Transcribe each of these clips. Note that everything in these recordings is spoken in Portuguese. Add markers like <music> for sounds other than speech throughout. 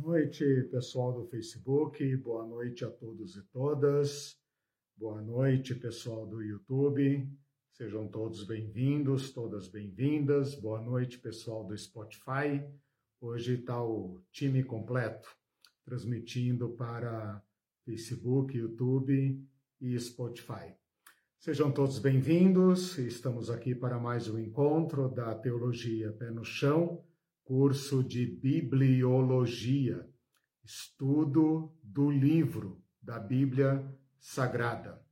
noite, pessoal do Facebook. Boa noite a todos e todas. Boa noite, pessoal do YouTube. Sejam todos bem-vindos, todas bem-vindas. Boa noite, pessoal do Spotify. Hoje está o time completo, transmitindo para Facebook, YouTube e Spotify. Sejam todos bem-vindos. Estamos aqui para mais um encontro da Teologia Pé no Chão curso de Bibliologia, estudo do livro da Bíblia Sagrada.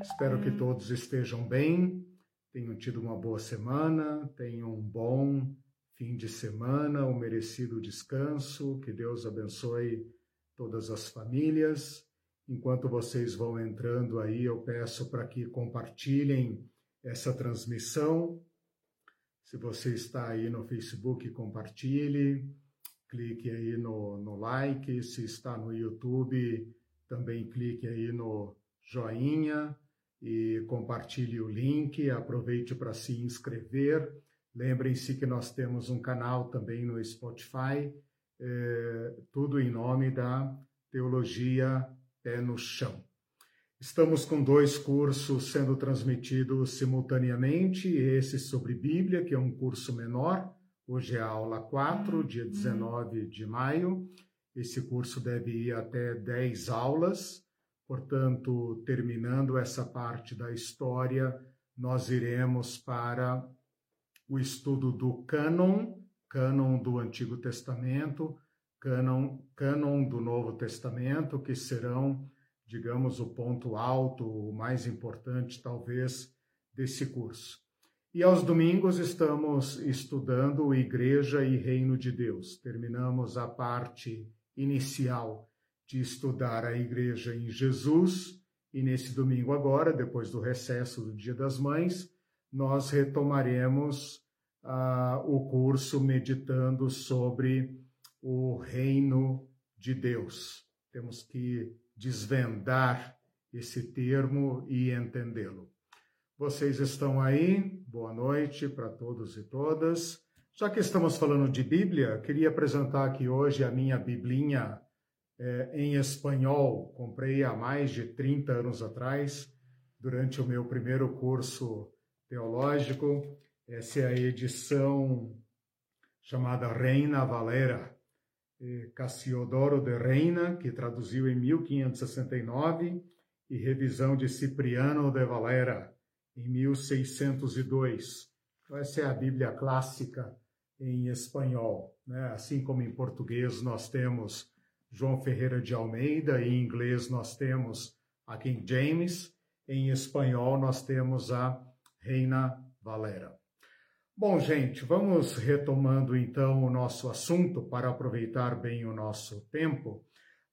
Espero que todos estejam bem, tenham tido uma boa semana, tenham um bom fim de semana, um merecido descanso, que Deus abençoe todas as famílias. Enquanto vocês vão entrando aí, eu peço para que compartilhem essa transmissão se você está aí no Facebook, compartilhe, clique aí no, no like. Se está no YouTube, também clique aí no joinha e compartilhe o link. Aproveite para se inscrever. Lembrem-se que nós temos um canal também no Spotify, é, tudo em nome da Teologia Pé no Chão. Estamos com dois cursos sendo transmitidos simultaneamente, esse sobre Bíblia, que é um curso menor, hoje é a aula 4, dia 19 de maio. Esse curso deve ir até 10 aulas, portanto, terminando essa parte da história, nós iremos para o estudo do cânon, cânon do Antigo Testamento, cânon, cânon do Novo Testamento, que serão digamos, o ponto alto, o mais importante, talvez, desse curso. E aos domingos estamos estudando Igreja e Reino de Deus. Terminamos a parte inicial de estudar a Igreja em Jesus, e nesse domingo agora, depois do recesso do Dia das Mães, nós retomaremos uh, o curso meditando sobre o Reino de Deus. Temos que desvendar esse termo e entendê-lo. Vocês estão aí? Boa noite para todos e todas. Já que estamos falando de Bíblia, queria apresentar aqui hoje a minha Biblinha é, em espanhol. Comprei há mais de 30 anos atrás, durante o meu primeiro curso teológico. Essa é a edição chamada Reina Valera, Cassiodoro de Reina, que traduziu em 1569, e revisão de Cipriano de Valera, em 1602. Então, essa é a Bíblia clássica em espanhol. Né? Assim como em português nós temos João Ferreira de Almeida, em inglês nós temos a King James, em espanhol nós temos a Reina Valera. Bom, gente, vamos retomando então o nosso assunto para aproveitar bem o nosso tempo.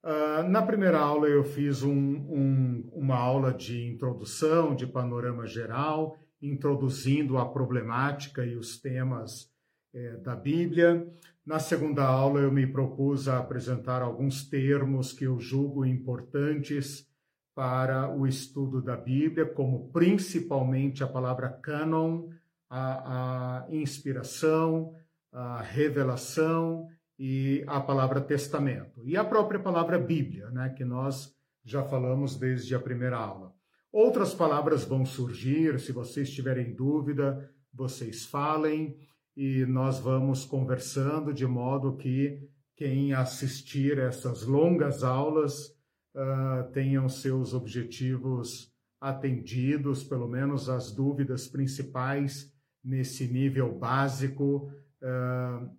Uh, na primeira aula eu fiz um, um, uma aula de introdução, de panorama geral, introduzindo a problemática e os temas é, da Bíblia. Na segunda aula eu me propus a apresentar alguns termos que eu julgo importantes para o estudo da Bíblia, como principalmente a palavra cânon, a, a inspiração, a revelação e a palavra testamento. E a própria palavra Bíblia, né, que nós já falamos desde a primeira aula. Outras palavras vão surgir, se vocês tiverem dúvida, vocês falem e nós vamos conversando de modo que quem assistir essas longas aulas uh, tenham seus objetivos atendidos, pelo menos as dúvidas principais nesse nível básico uh,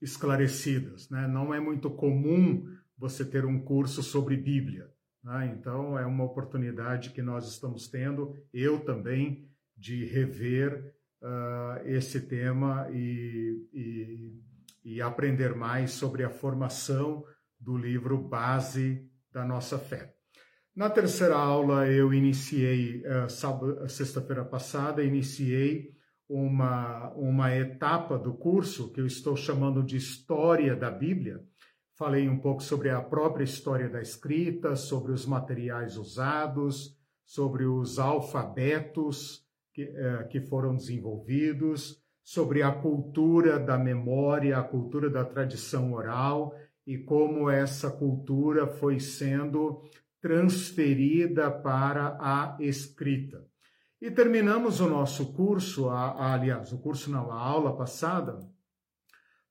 esclarecidas. Né? Não é muito comum você ter um curso sobre Bíblia. Né? Então, é uma oportunidade que nós estamos tendo, eu também, de rever uh, esse tema e, e, e aprender mais sobre a formação do livro base da nossa fé. Na terceira aula, eu iniciei, sexta-feira passada, iniciei uma, uma etapa do curso que eu estou chamando de História da Bíblia. Falei um pouco sobre a própria história da escrita, sobre os materiais usados, sobre os alfabetos que, eh, que foram desenvolvidos, sobre a cultura da memória, a cultura da tradição oral e como essa cultura foi sendo transferida para a escrita. E terminamos o nosso curso, a, a, aliás, o curso não, a aula passada,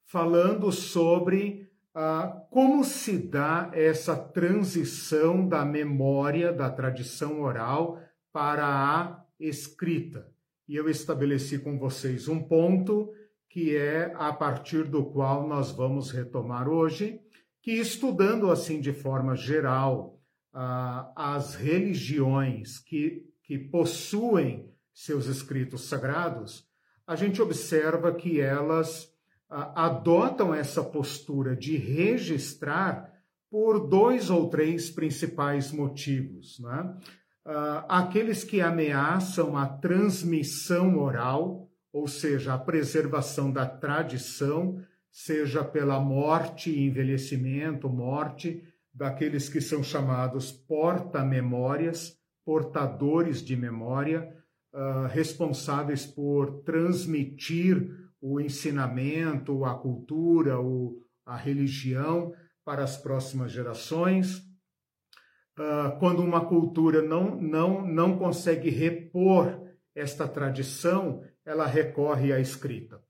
falando sobre ah, como se dá essa transição da memória, da tradição oral, para a escrita. E eu estabeleci com vocês um ponto que é a partir do qual nós vamos retomar hoje, que estudando assim de forma geral ah, as religiões que, que possuem seus escritos sagrados, a gente observa que elas adotam essa postura de registrar por dois ou três principais motivos. Né? aqueles que ameaçam a transmissão oral, ou seja, a preservação da tradição, seja pela morte e envelhecimento, morte daqueles que são chamados porta-memórias, portadores de memória, uh, responsáveis por transmitir o ensinamento, a cultura, o, a religião para as próximas gerações. Uh, quando uma cultura não, não, não consegue repor esta tradição, ela recorre à escrita.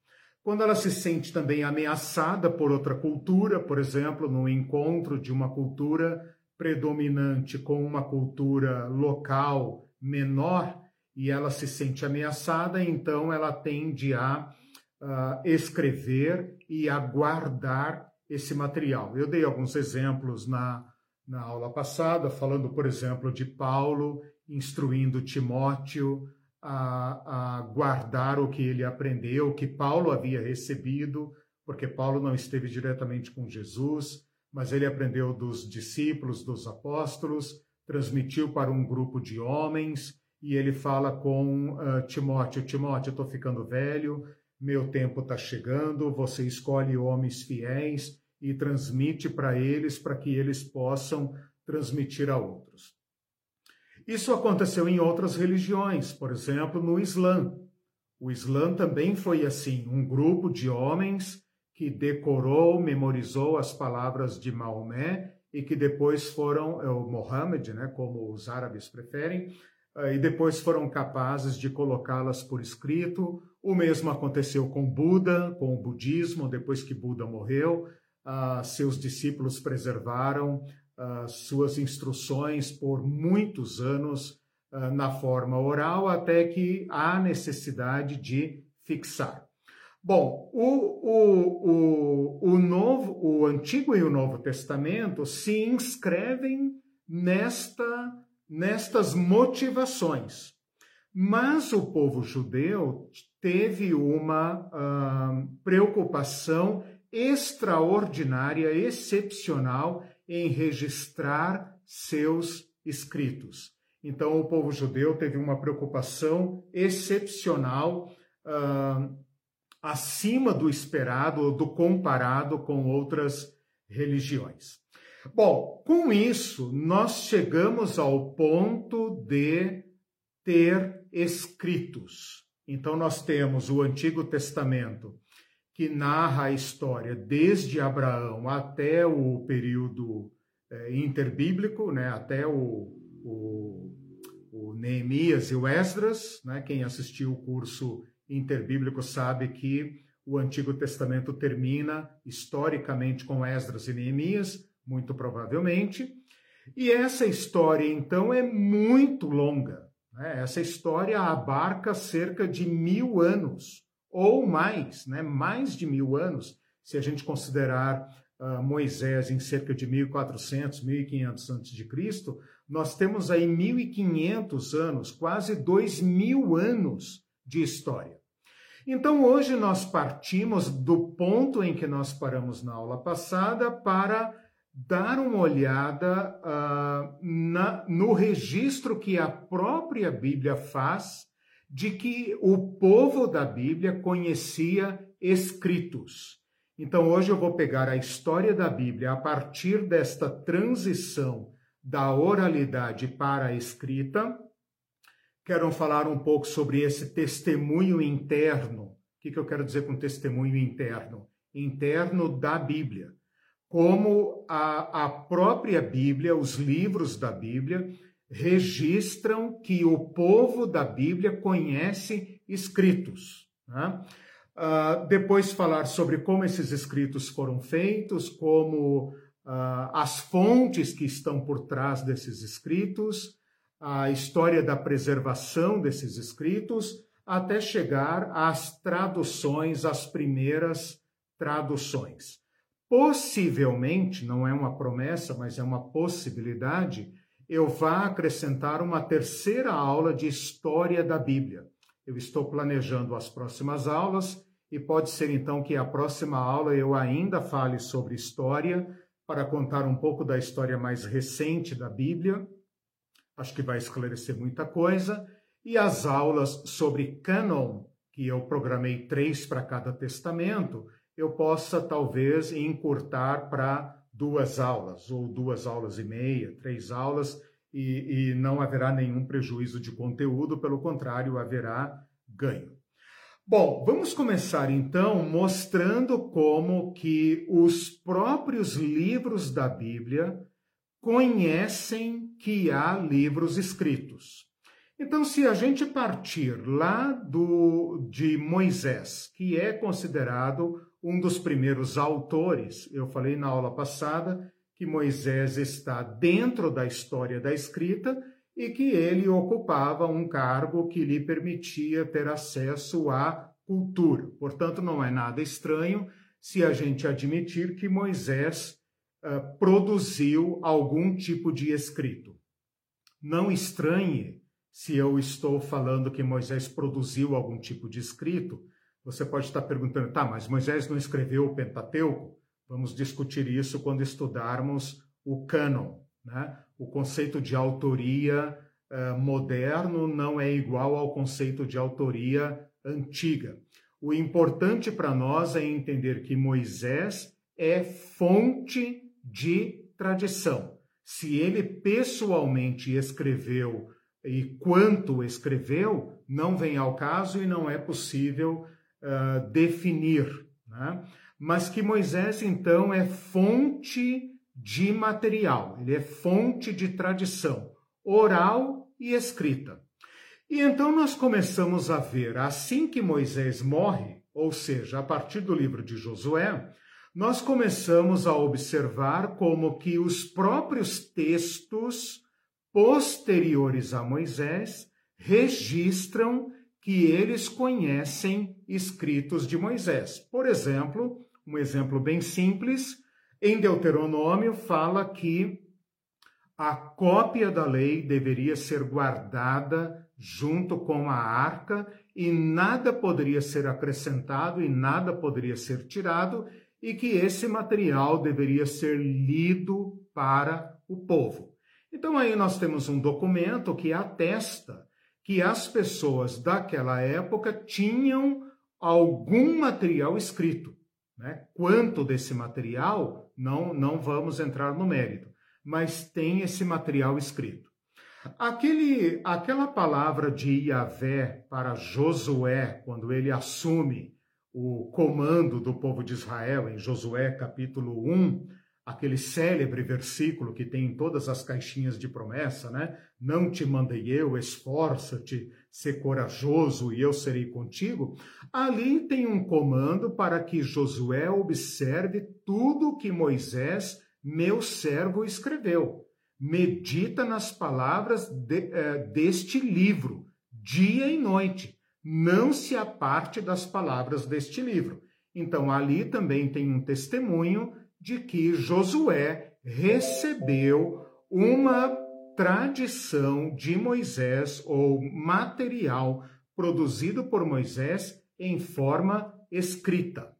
Quando ela se sente também ameaçada por outra cultura, por exemplo, no encontro de uma cultura predominante com uma cultura local menor, e ela se sente ameaçada, então ela tende a uh, escrever e a guardar esse material. Eu dei alguns exemplos na, na aula passada, falando, por exemplo, de Paulo instruindo Timóteo a, a guardar o que ele aprendeu, que Paulo havia recebido, porque Paulo não esteve diretamente com Jesus, mas ele aprendeu dos discípulos, dos apóstolos, transmitiu para um grupo de homens, e ele fala com uh, Timóteo: Timóteo, eu estou ficando velho, meu tempo está chegando, você escolhe homens fiéis e transmite para eles para que eles possam transmitir a outros. Isso aconteceu em outras religiões, por exemplo, no Islã. O Islã também foi assim, um grupo de homens que decorou, memorizou as palavras de Maomé e que depois foram, é o Mohammed, né, como os árabes preferem, eh, e depois foram capazes de colocá-las por escrito. O mesmo aconteceu com Buda, com o budismo, depois que Buda morreu, uh, seus discípulos preservaram uh, suas instruções por muitos anos uh, na forma oral, até que há necessidade de fixar. Bom, o, o, o, o, novo, o Antigo e o Novo Testamento se inscrevem nesta nestas motivações. Mas o povo judeu teve uma uh, preocupação extraordinária, excepcional em registrar seus escritos. Então, o povo judeu teve uma preocupação excepcional, uh, acima do esperado, do comparado com outras religiões. Bom, com isso, nós chegamos ao ponto de ter escritos. Então, nós temos o Antigo Testamento, que narra a história desde Abraão até o período é, interbíblico, né, até o, o, o, Neemias e o Esdras. Né, quem assistiu o curso interbíblico sabe que o Antigo Testamento termina historicamente com Esdras e Neemias, muito provavelmente. E essa história, então, é muito longa. Né? Essa história abarca cerca de mil anos, ou mais, né? mais de mil anos, se a gente considerar uh, Moisés em cerca de 1400, 1500 a.C., nós temos aí 1500 anos, quase dois mil anos de história. Então, hoje nós partimos do ponto em que nós paramos na aula passada para dar uma olhada uh, na, no registro que a própria Bíblia faz de que o povo da Bíblia conhecia escritos. Então, hoje eu vou pegar a história da Bíblia a partir desta transição da oralidade para a escrita. Quero falar um pouco sobre esse testemunho interno. O que, eu quero dizer com testemunho interno? Interno da Bíblia como a, a própria Bíblia, os livros da Bíblia, registram que o povo da Bíblia conhece escritos. Né? Uh, depois falar sobre como esses escritos foram feitos, como uh, as fontes que estão por trás desses escritos, a história da preservação desses escritos, até chegar às traduções, às primeiras traduções. Possivelmente, não é uma promessa, mas é uma possibilidade, eu vá acrescentar uma terceira aula de história da Bíblia. Eu estou planejando as próximas aulas e pode ser então que a próxima aula eu ainda fale sobre história, para contar um pouco da história mais recente da Bíblia. Acho que vai esclarecer muita coisa. E as aulas sobre canon, que eu programei três para cada testamento, eu possa talvez encurtar para duas aulas, ou duas aulas e meia, três aulas, e, e não haverá nenhum prejuízo de conteúdo, pelo contrário, haverá ganho. Bom, vamos começar então mostrando como que os próprios livros da Bíblia conhecem que há livros escritos. Então, se a gente partir lá do de Moisés, que é considerado um dos primeiros autores, eu falei na aula passada que Moisés está dentro da história da escrita e que ele ocupava um cargo que lhe permitia ter acesso à cultura. Portanto, não é nada estranho se a gente admitir que Moisés uh, produziu algum tipo de escrito. Não estranhe se eu estou falando que Moisés produziu algum tipo de escrito. Você pode estar perguntando, tá, mas Moisés não escreveu o Pentateuco? Vamos discutir isso quando estudarmos o cânon. Né? O conceito de autoria uh, moderno não é igual ao conceito de autoria antiga. O importante para nós é entender que Moisés é fonte de tradição. Se ele pessoalmente escreveu e quanto escreveu, não vem ao caso e não é possível uh, definir. Né? Mas que Moisés, então, é fonte de material, ele é fonte de tradição oral e escrita. E então nós começamos a ver, assim que Moisés morre, ou seja, a partir do livro de Josué, nós começamos a observar como que os próprios textos posteriores a Moisés registram que eles conhecem escritos de Moisés. Por exemplo, um exemplo bem simples, em Deuteronômio fala que a cópia da lei deveria ser guardada junto com a arca e nada poderia ser acrescentado e nada poderia ser tirado e que esse material deveria ser lido para o povo. Então aí nós temos um documento que atesta que as pessoas daquela época tinham algum material escrito. Né? Quanto desse material, não, não vamos entrar no mérito, mas tem esse material escrito. Aquele, aquela palavra de Yahvé para Josué, quando ele assume o comando do povo de Israel, em Josué capítulo 1, aquele célebre versículo que tem em todas as caixinhas de promessa, né? Não te mandei eu, esforça-te, ser corajoso e eu serei contigo. Ali tem um comando para que Josué observe tudo que Moisés, meu servo, escreveu. Medita nas palavras de, eh, deste livro, dia e noite. Não se aparte das palavras deste livro. Então, ali também tem um testemunho de que Josué recebeu uma tradição de Moisés ou material produzido por Moisés em forma escrita.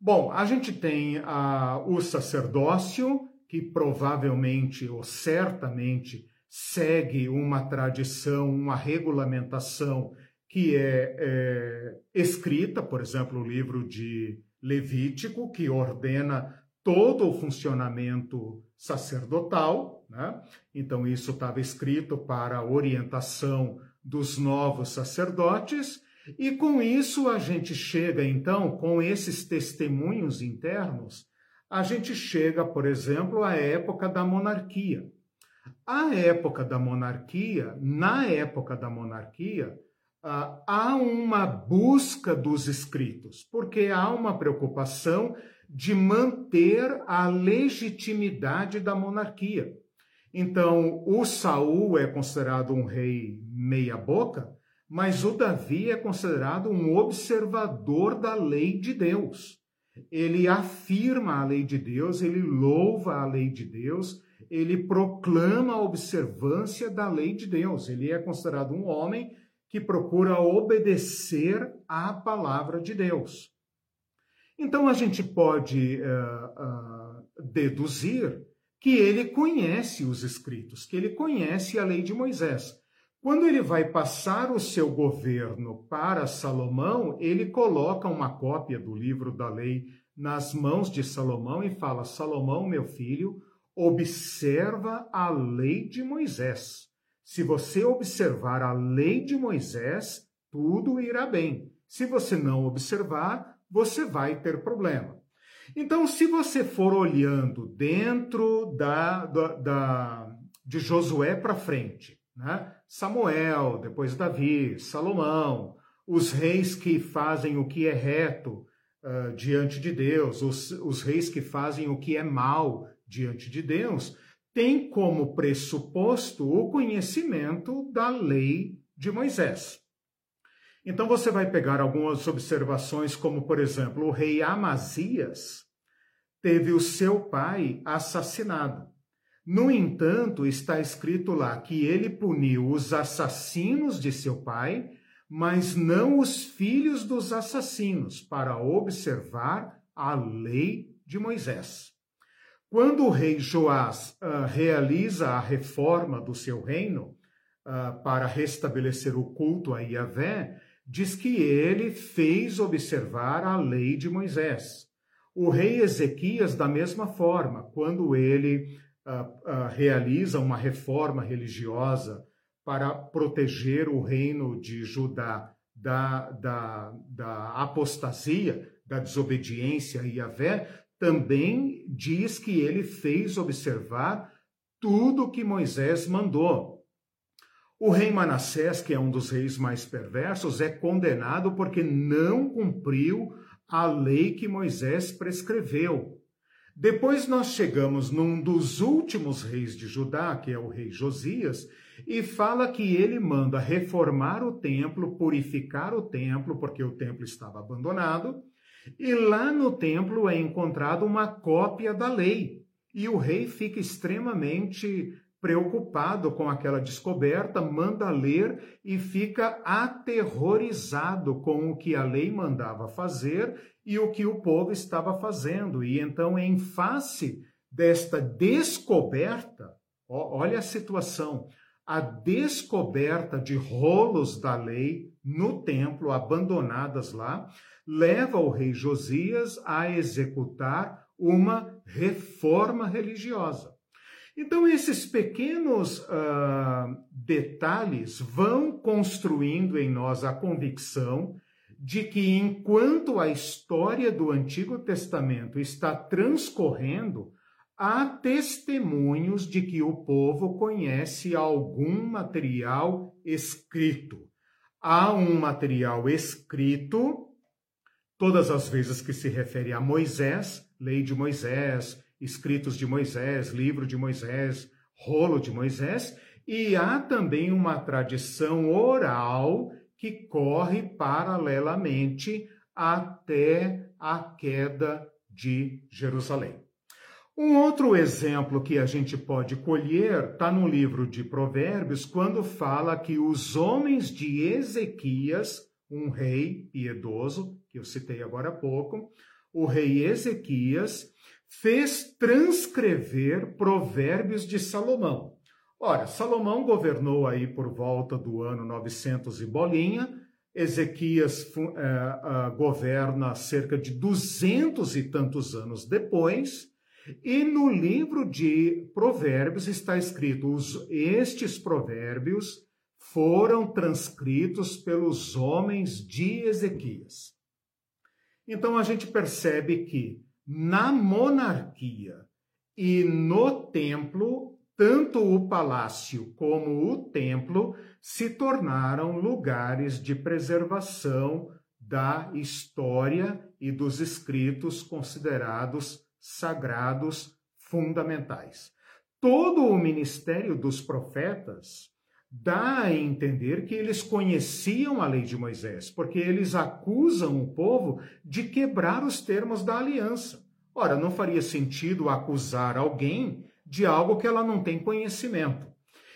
Bom, a gente tem ah, o sacerdócio, que provavelmente ou certamente segue uma tradição, uma regulamentação que é, é escrita, por exemplo, o livro de Levítico, que ordena todo o funcionamento sacerdotal, né? Então, isso estava escrito para a orientação dos novos sacerdotes, e com isso a gente chega, então, com esses testemunhos internos, a gente chega, por exemplo, à época da monarquia. A época da monarquia, na época da monarquia, ah, há uma busca dos escritos, porque há uma preocupação de manter a legitimidade da monarquia. Então, o Saul é considerado um rei meia boca, mas o Davi é considerado um observador da lei de Deus. Ele afirma a lei de Deus, ele louva a lei de Deus, ele proclama a observância da lei de Deus. Ele é considerado um homem que procura obedecer à palavra de Deus. Então a gente pode uh, uh, deduzir que ele conhece os escritos, que ele conhece a lei de Moisés. Quando ele vai passar o seu governo para Salomão, ele coloca uma cópia do livro da lei nas mãos de Salomão e fala: Salomão, meu filho, observa a lei de Moisés. Se você observar a lei de Moisés, tudo irá bem. Se você não observar, você vai ter problema. Então, se você for olhando dentro da, da, da de Josué para frente, né? Samuel, depois Davi, Salomão, os reis que fazem o que é reto uh, diante de Deus, os, os reis que fazem o que é mal diante de Deus, tem como pressuposto o conhecimento da lei de Moisés. Então você vai pegar algumas observações, como por exemplo, o rei Amazias teve o seu pai assassinado. No entanto, está escrito lá que ele puniu os assassinos de seu pai, mas não os filhos dos assassinos, para observar a lei de Moisés. Quando o rei Joás uh, realiza a reforma do seu reino uh, para restabelecer o culto a Yahvé, diz que ele fez observar a lei de Moisés. O rei Ezequias, da mesma forma, quando ele uh, realiza uma reforma religiosa para proteger o reino de Judá da, da, da apostasia, da desobediência a Yahvé, também diz que ele fez observar tudo que Moisés mandou. O rei Manassés, que é um dos reis mais perversos, é condenado porque não cumpriu a lei que Moisés prescreveu. Depois nós chegamos num dos últimos reis de Judá, que é o rei Josias, e fala que ele manda reformar o templo, purificar o templo, porque o templo estava abandonado, e lá no templo é encontrada uma cópia da lei. E o rei fica extremamente preocupado com aquela descoberta, manda ler e fica aterrorizado com o que a lei mandava fazer e o que o povo estava fazendo. E então, em face desta descoberta, olha a situação, a descoberta de rolos da lei no templo, abandonadas lá, leva o rei Josias a executar uma reforma religiosa. Então, esses pequenos uh, detalhes vão construindo em nós a convicção de que, enquanto a história do Antigo Testamento está transcorrendo, há testemunhos de que o povo conhece algum material escrito. Há um material escrito todas as vezes que se refere a Moisés, lei de Moisés, escritos de Moisés, livro de Moisés, rolo de Moisés, e há também uma tradição oral que corre paralelamente até a queda de Jerusalém. Um outro exemplo que a gente pode colher está no livro de Provérbios, quando fala que os homens de Ezequias um rei piedoso, que eu citei agora há pouco, o rei Ezequias, fez transcrever provérbios de Salomão. Ora, Salomão governou aí por volta do ano 900 e bolinha, Ezequias uh, uh, governa cerca de duzentos e tantos anos depois, e no livro de Provérbios está escrito: os, estes provérbios foram transcritos pelos homens de Ezequias. Então a gente percebe que na monarquia e no templo, tanto o palácio como o templo se tornaram lugares de preservação da história e dos escritos considerados sagrados fundamentais. Todo o ministério dos profetas dá a entender que eles conheciam a lei de Moisés, porque eles acusam o povo de quebrar os termos da aliança. Ora, não faria sentido acusar alguém de algo que ela não tem conhecimento.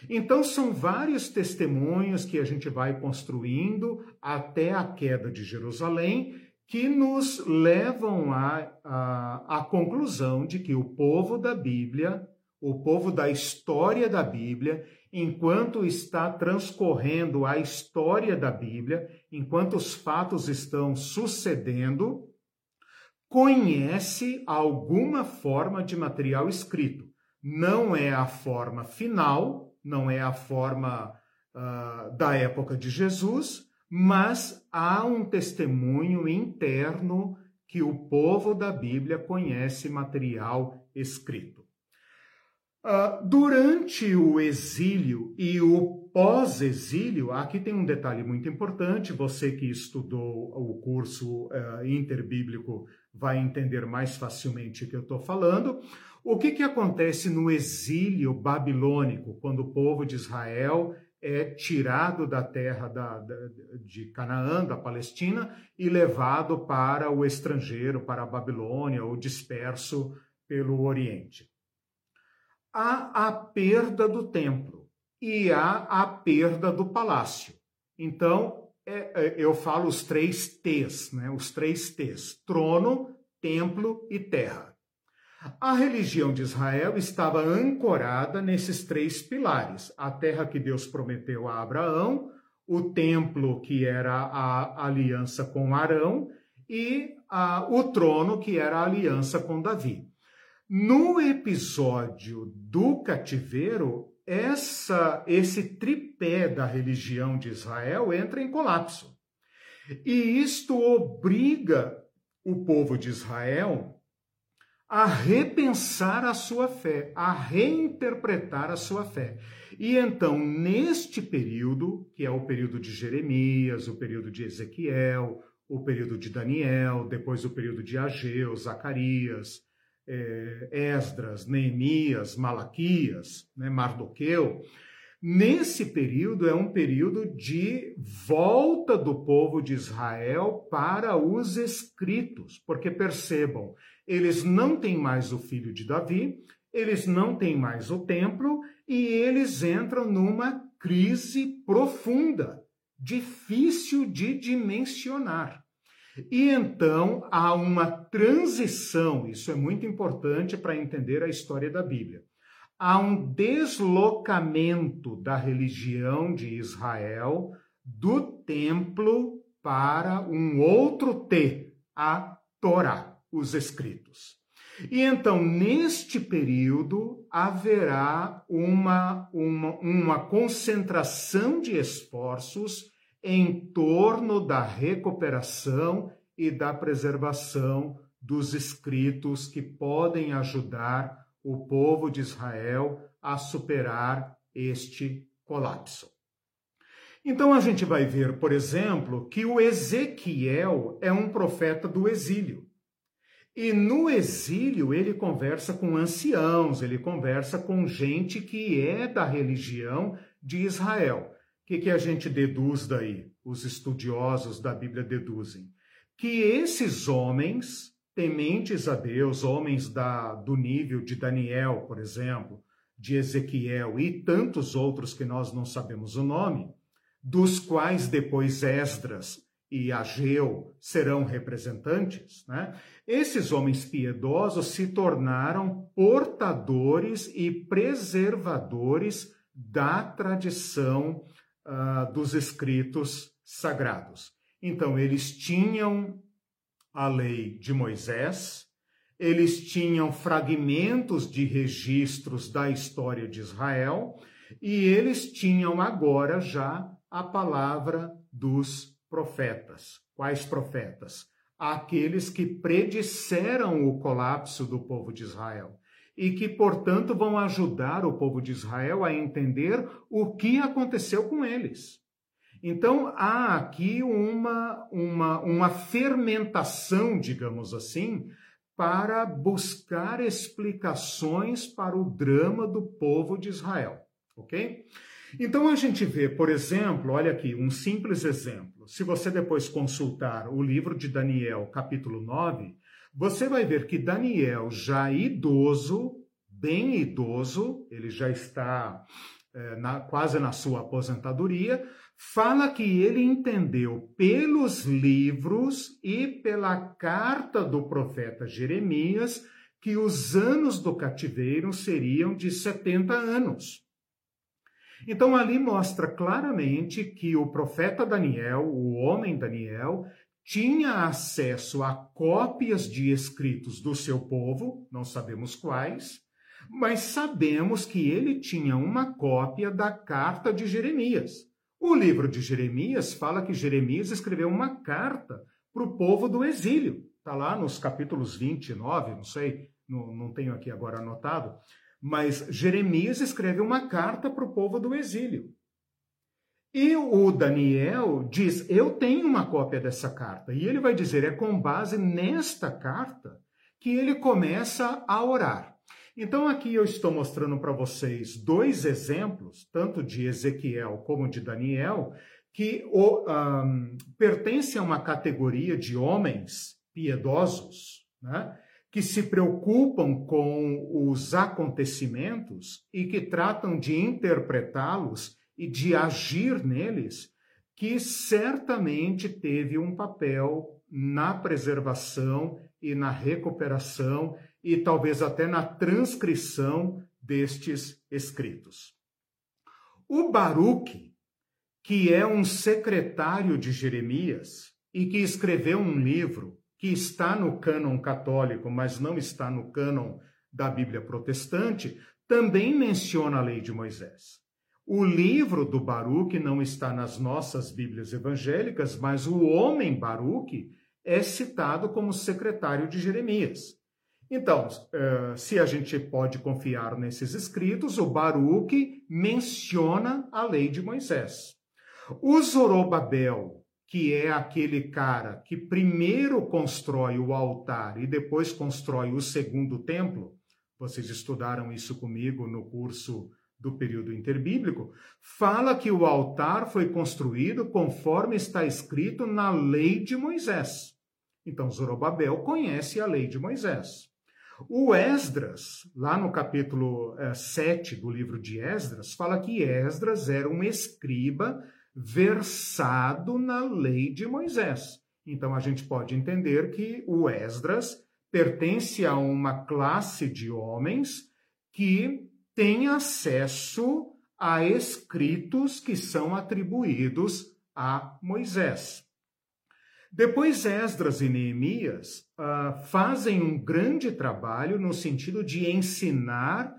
Então, são vários testemunhos que a gente vai construindo até a queda de Jerusalém que nos levam à, à, à conclusão de que o povo da Bíblia, o povo da história da Bíblia, enquanto está transcorrendo a história da Bíblia, enquanto os fatos estão sucedendo, conhece alguma forma de material escrito. Não é a forma final, não é a forma uh, da época de Jesus, mas há um testemunho interno que o povo da Bíblia conhece material escrito. Uh, durante o exílio e o pós-exílio, aqui tem um detalhe muito importante. Você que estudou o curso uh, interbíblico vai entender mais facilmente o que eu estou falando. O que, que acontece no exílio babilônico, quando o povo de Israel é tirado da terra da, da, de Canaã, da Palestina, e levado para o estrangeiro, para a Babilônia, ou disperso pelo Oriente? há a perda do templo e há a perda do palácio. Então, é, é, eu falo os três T's, né? os três T's: trono, templo e terra. A religião de Israel estava ancorada nesses três pilares: a terra que Deus prometeu a Abraão, o templo que era a aliança com Arão e a, o trono que era a aliança com Davi. No episódio do cativeiro, essa, esse tripé da religião de Israel entra em colapso. E isto obriga o povo de Israel a repensar a sua fé, a reinterpretar a sua fé. E então, neste período, que é o período de Jeremias, o período de Ezequiel, o período de Daniel, depois o período de Ageu, Zacarias, é, Esdras, Neemias, Malaquias, né, Mardoqueu, nesse período é um período de volta do povo de Israel para os escritos, porque percebam, eles não têm mais o filho de Davi, eles não têm mais o templo e eles entram numa crise profunda, difícil de dimensionar. E então há uma transição, isso é muito importante para entender a história da Bíblia. Há um deslocamento da religião de Israel do templo para um outro T, a Torá, os escritos. E então, neste período, haverá uma, uma, uma concentração de esforços em torno da recuperação e da preservação dos escritos que podem ajudar o povo de Israel a superar este colapso. Então a gente vai ver, por exemplo, que o Ezequiel é um profeta do exílio. E no exílio ele conversa com anciãos, ele conversa com gente que é da religião de Israel que, que a gente deduz daí? Os estudiosos da Bíblia deduzem que esses homens, tementes a Deus, homens da, do nível de Daniel, por exemplo, de Ezequiel e tantos outros que nós não sabemos o nome, dos quais depois Esdras e Ageu serão representantes, né? Esses homens piedosos se tornaram portadores e preservadores da tradição uh, dos escritos sagrados. Então, eles tinham a lei de Moisés, eles tinham fragmentos de registros da história de Israel e eles tinham agora já a palavra dos profetas. Quais profetas? àqueles que predisseram o colapso do povo de Israel e que, portanto, vão ajudar o povo de Israel a entender o que aconteceu com eles. Então, há aqui uma, uma, uma fermentação, digamos assim, para buscar explicações para o drama do povo de Israel, ok? Então a gente vê, por exemplo, olha aqui, um simples exemplo. Se você depois consultar o livro de Daniel, capítulo 9, você vai ver que Daniel, já idoso, bem idoso, ele já está é, na, quase na sua aposentadoria, fala que ele entendeu pelos livros e pela carta do profeta Jeremias que os anos do cativeiro seriam de 70 anos. Então ali mostra claramente que o profeta Daniel, o homem Daniel, tinha acesso a cópias de escritos do seu povo, não sabemos quais, mas sabemos que ele tinha uma cópia da carta de Jeremias. O livro de Jeremias fala que Jeremias escreveu uma carta para o povo do exílio. Está lá nos capítulos 29, não sei, não, não tenho aqui agora anotado, mas Jeremias escreve uma carta para o povo do exílio. E o Daniel diz: Eu tenho uma cópia dessa carta. E ele vai dizer: é com base nesta carta que ele começa a orar. Então, aqui eu estou mostrando para vocês dois exemplos, tanto de Ezequiel como de Daniel, que um, pertencem a uma categoria de homens piedosos, né? Que se preocupam com os acontecimentos e que tratam de interpretá-los e de agir neles, que certamente teve um papel na preservação e na recuperação e talvez até na transcrição destes escritos. O Baruque, que é um secretário de Jeremias e que escreveu um livro que está no cânon católico, mas não está no cânon da Bíblia protestante, também menciona a lei de Moisés. O livro do Baruque não está nas nossas Bíblias evangélicas, mas o homem Baruque é citado como secretário de Jeremias. Então, eh, se a gente pode confiar nesses escritos, o Baruque menciona a lei de Moisés. O Zorobabel, que é aquele cara que primeiro constrói o altar e depois constrói o segundo templo, vocês estudaram isso comigo no curso do período interbíblico, fala que o altar foi construído conforme está escrito na lei de Moisés. Então, Zorobabel conhece a lei de Moisés. O Esdras, lá no capítulo é, 7 do livro de Esdras, fala que Esdras era um escriba versado na lei de Moisés. Então, a gente pode entender que o Esdras pertence a uma classe de homens que tem acesso a escritos que são atribuídos a Moisés. Depois, Esdras e Neemias uh, fazem um grande trabalho no sentido de ensinar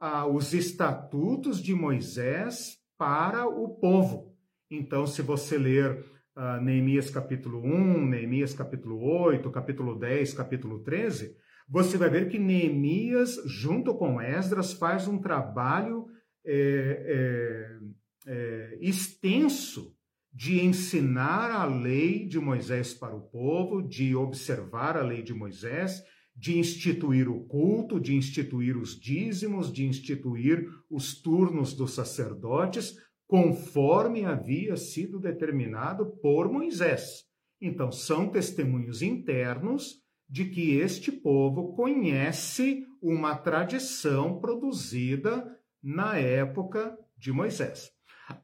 uh, os estatutos de Moisés para o povo. Então, se você ler uh, Neemias capítulo 1, Neemias capítulo 8, capítulo 10, capítulo 13, você vai ver que Neemias, junto com Esdras, faz um trabalho é, é, é, extenso de ensinar a lei de Moisés para o povo, de observar a lei de Moisés, de instituir o culto, de instituir os dízimos, de instituir os turnos dos sacerdotes, conforme havia sido determinado por Moisés. Então, são testemunhos internos de que este povo conhece uma tradição produzida na época de Moisés.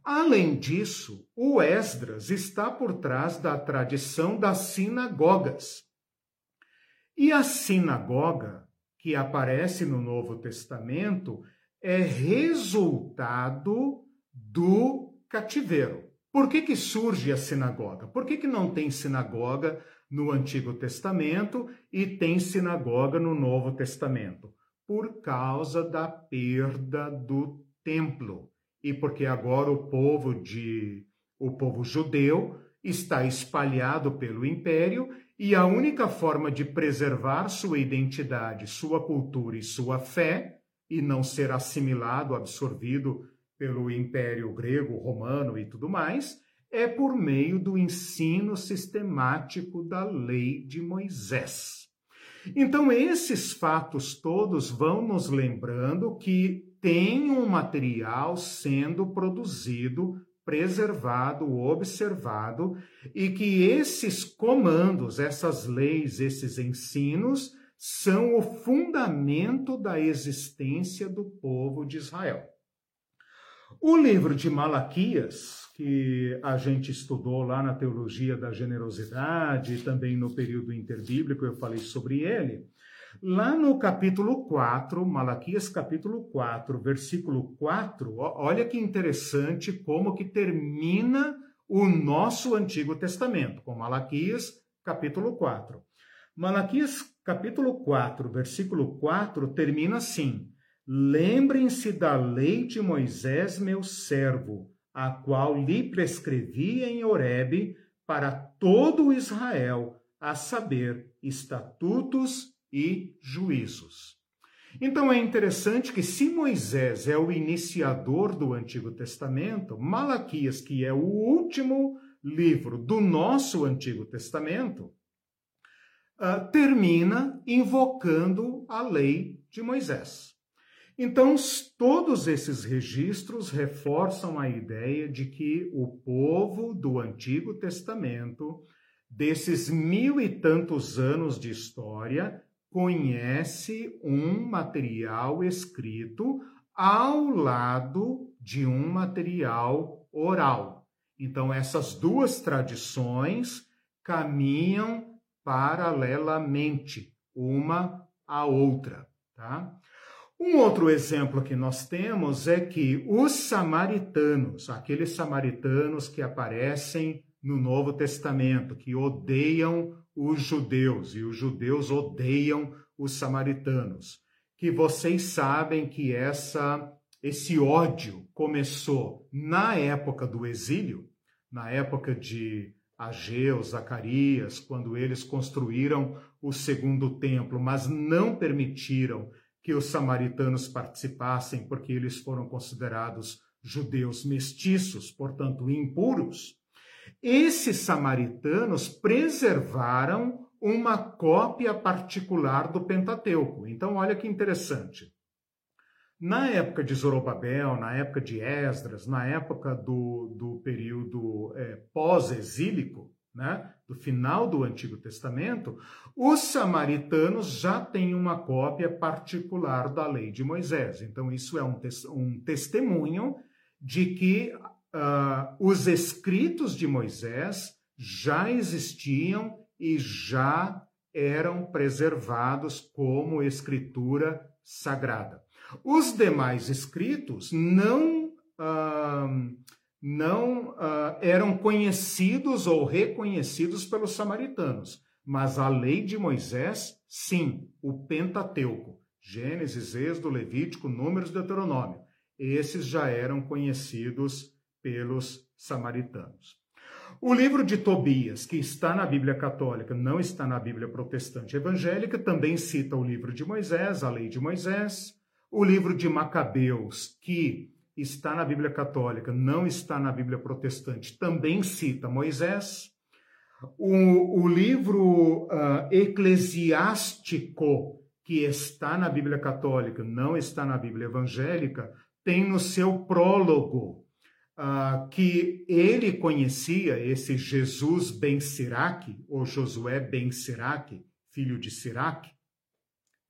Além disso, o Esdras está por trás da tradição das sinagogas. E a sinagoga, que aparece no Novo Testamento, é resultado do cativeiro. Por que, que surge a sinagoga? Por que, que não tem sinagoga no Antigo Testamento e tem sinagoga no Novo Testamento, por causa da perda do templo e porque agora o povo de o povo judeu está espalhado pelo império e a única forma de preservar sua identidade, sua cultura e sua fé, e não ser assimilado, absorvido pelo Império Grego, Romano e tudo mais, é por meio do ensino sistemático da lei de Moisés. Então, esses fatos todos vão nos lembrando que tem um material sendo produzido preservado, observado, e que esses comandos, essas leis, esses ensinos são o fundamento da existência do povo de Israel. O livro de Malaquias, que a gente estudou lá na teologia da generosidade também no período interbíblico, eu falei sobre ele. Lá no capítulo 4, Malaquias capítulo 4, versículo 4, olha que interessante como que termina o nosso Antigo Testamento, com Malaquias capítulo 4. Malaquias capítulo 4, versículo 4 termina assim: Lembrem-se da lei de Moisés, meu servo, a qual lhe prescrevi em Horebe para todo Israel, a saber, estatutos e juízos. Então é interessante que, se Moisés é o iniciador do Antigo Testamento, Malaquias, que é o último livro do nosso Antigo Testamento, uh, termina invocando a lei de Moisés. Então, todos esses registros reforçam a ideia de que o povo do Antigo Testamento, desses mil e tantos anos de história, conhece um material escrito ao lado de um material oral. Então, essas duas tradições caminham paralelamente, uma à outra. Tá? Um outro exemplo que nós temos é que os samaritanos, aqueles samaritanos que aparecem no Novo Testamento, que odeiam os judeus e os judeus odeiam os samaritanos. Que vocês sabem que essa esse ódio começou na época do exílio, na época de Ageu, Zacarias, quando eles construíram o segundo templo, mas não permitiram que os samaritanos participassem porque eles foram considerados judeus mestiços, portanto impuros. Esses samaritanos preservaram uma cópia particular do Pentateuco. Então, olha que interessante. Na época de Zorobabel, na época de Esdras, na época do, do período é, pós-exílico, né, do final do Antigo Testamento, os samaritanos já têm uma cópia particular da lei de Moisés. Então, isso é um, um testemunho de que uh, os escritos de Moisés já existiam e já eram preservados como escritura sagrada. Os demais escritos não, uh, não uh, eram conhecidos ou reconhecidos pelos samaritanos, mas a lei de Moisés, sim, o Pentateuco, Gênesis, Êxodo, Levítico, Números, Deuteronômio, esses já eram conhecidos pelos samaritanos. O livro de Tobias, que está na Bíblia Católica, não está na Bíblia Protestante Evangélica, também cita o livro de Moisés, a lei de Moisés. O livro de Macabeus, que está na Bíblia Católica, não está na Bíblia Protestante, também cita Moisés. O, o livro uh, eclesiástico, que está na Bíblia Católica, não está na Bíblia Evangélica, tem no seu prólogo uh, que ele conhecia esse Jesus ben Siraque, ou Josué ben Siraque, filho de Siraque,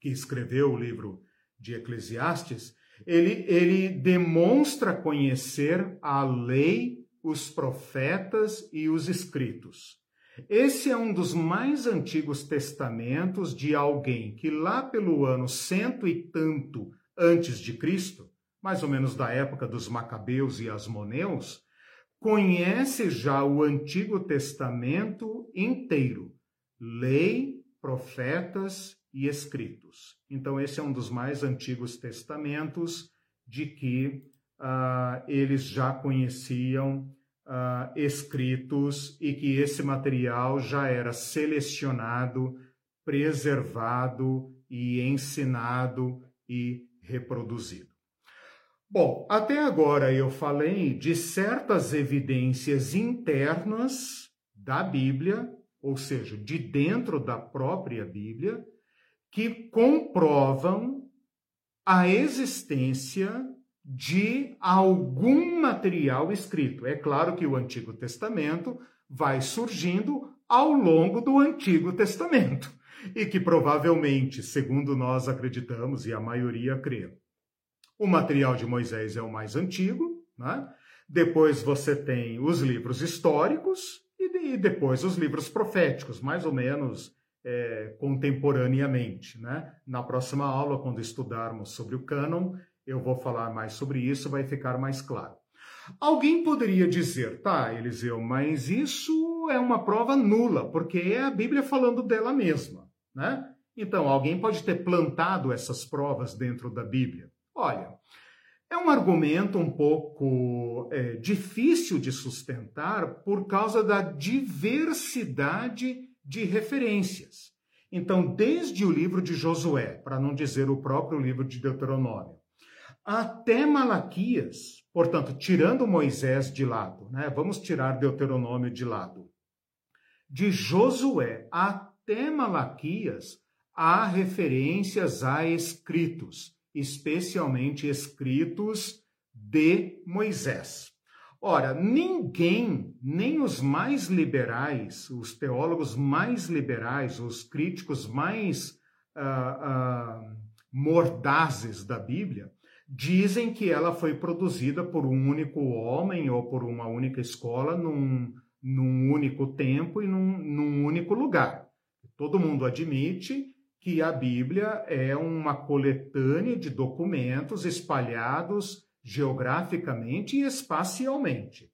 que escreveu o livro de Eclesiastes, ele, ele demonstra conhecer a lei, os profetas e os escritos. Esse é um dos mais antigos testamentos de alguém que lá pelo ano cento e tanto antes de Cristo mais ou menos da época dos Macabeus e Asmoneus, conhece já o Antigo Testamento inteiro, lei, profetas e escritos. Então, esse é um dos mais antigos testamentos de que uh, eles já conheciam uh, escritos e que esse material já era selecionado, preservado e ensinado e reproduzido. Bom, até agora eu falei de certas evidências internas da Bíblia, ou seja, de dentro da própria Bíblia, que comprovam a existência de algum material escrito. É claro que o Antigo Testamento vai surgindo ao longo do Antigo Testamento <laughs> e que provavelmente, segundo nós acreditamos e a maioria crê, o material de Moisés é o mais antigo, né? depois você tem os livros históricos e, depois os livros proféticos, mais ou menos é, contemporaneamente. Né? Na próxima aula, quando estudarmos sobre o cânon, eu vou falar mais sobre isso, vai ficar mais claro. Alguém poderia dizer, tá, Eliseu, mas isso é uma prova nula, porque é a Bíblia falando dela mesma, né? Então, alguém pode ter plantado essas provas dentro da Bíblia. Olha, é um argumento um pouco é, difícil de sustentar por causa da diversidade de referências. Então, desde o livro de Josué, para não dizer o próprio livro de Deuteronômio, até Malaquias, portanto, tirando Moisés de lado, né? vamos tirar Deuteronômio de lado. De Josué até Malaquias, há referências a escritos, especialmente escritos de Moisés. Ora, ninguém, nem os mais liberais, os teólogos mais liberais, os críticos mais uh, uh, mordazes da Bíblia, dizem que ela foi produzida por um único homem ou por uma única escola num, num único tempo e num, num único lugar. Todo mundo admite que a Bíblia é uma coletânea de documentos espalhados geograficamente e espacialmente.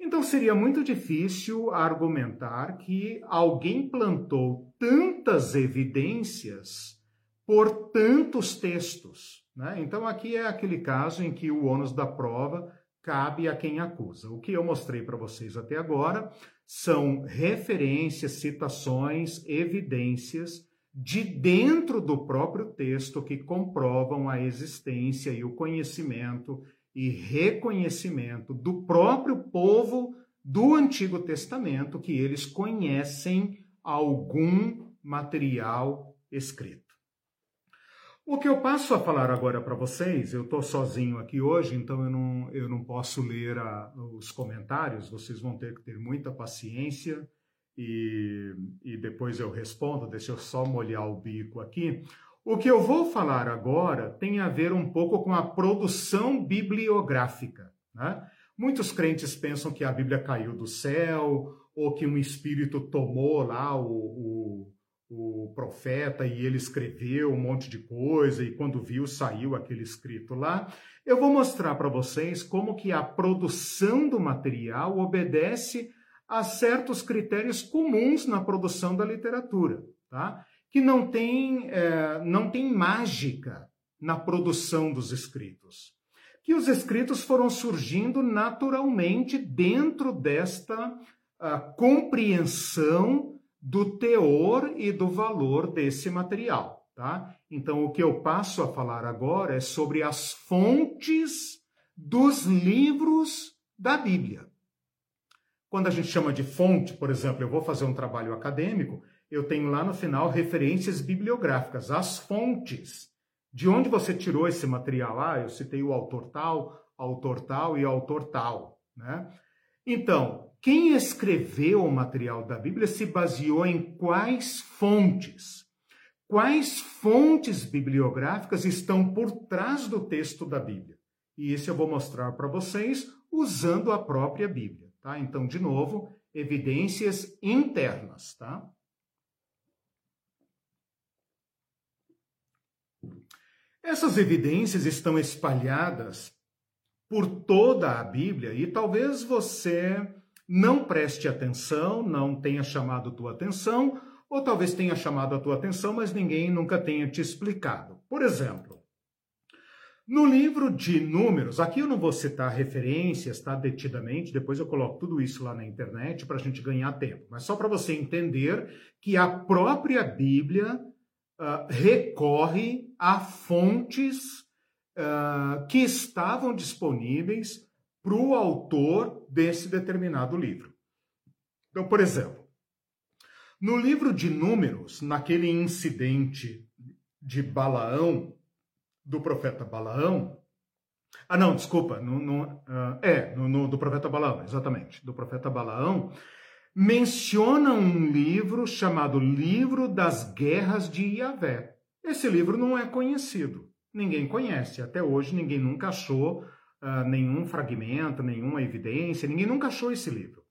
Então seria muito difícil argumentar que alguém plantou tantas evidências por tantos textos. Né? Então, aqui é aquele caso em que o ônus da prova cabe a quem acusa. O que eu mostrei para vocês até agora são referências, citações, evidências de dentro do próprio texto que comprovam a existência e o conhecimento e reconhecimento do próprio povo do Antigo Testamento que eles conhecem algum material escrito. O que eu passo a falar agora para vocês, eu estou sozinho aqui hoje, então eu não, eu não posso ler a, os comentários, vocês vão ter que ter muita paciência e, e depois eu respondo, deixa eu só molhar o bico aqui. O que eu vou falar agora tem a ver um pouco com a produção bibliográfica. Né? Muitos crentes pensam que a Bíblia caiu do céu ou que um espírito tomou lá o, o o profeta e ele escreveu um monte de coisa e quando viu saiu aquele escrito lá. Eu vou mostrar para vocês como que a produção do material obedece a certos critérios comuns na produção da literatura, tá? Que não tem, é, não tem mágica na produção dos escritos. Que os escritos foram surgindo naturalmente dentro desta uh, compreensão do teor e do valor desse material, tá? Então, o que eu passo a falar agora é sobre as fontes dos livros da Bíblia. Quando a gente chama de fonte, por exemplo, eu vou fazer um trabalho acadêmico, eu tenho lá no final referências bibliográficas, as fontes. De onde você tirou esse material? Ah, eu citei o autor tal, autor tal e autor tal, né? Então, quem escreveu o material da Bíblia se baseou em quais fontes? Quais fontes bibliográficas estão por trás do texto da Bíblia? E isso eu vou mostrar para vocês usando a própria Bíblia, tá? Então, de novo, evidências internas, tá? Essas evidências estão espalhadas por toda a Bíblia e talvez você não preste atenção, não tenha chamado tua atenção, ou talvez tenha chamado a tua atenção, mas ninguém nunca tenha te explicado. Por exemplo, No livro de Números, aqui eu não vou citar referências, tá? Detidamente, depois eu coloco tudo isso lá na internet para a gente ganhar tempo. Mas só para você entender que a própria Bíblia uh, recorre a fontes uh, que estavam disponíveis para o autor desse determinado livro. Então, por exemplo, no livro de Números, naquele incidente de Balaão, do profeta Balaão. Ah, não, desculpa, no, no, uh, é, no, no, do profeta Balaão, exatamente, do profeta Balaão, menciona um livro chamado Livro das Guerras de Iavé. Esse livro não é conhecido, ninguém conhece, até hoje ninguém nunca achou uh, nenhum fragmento, nenhuma evidência, ninguém nunca achou esse livro.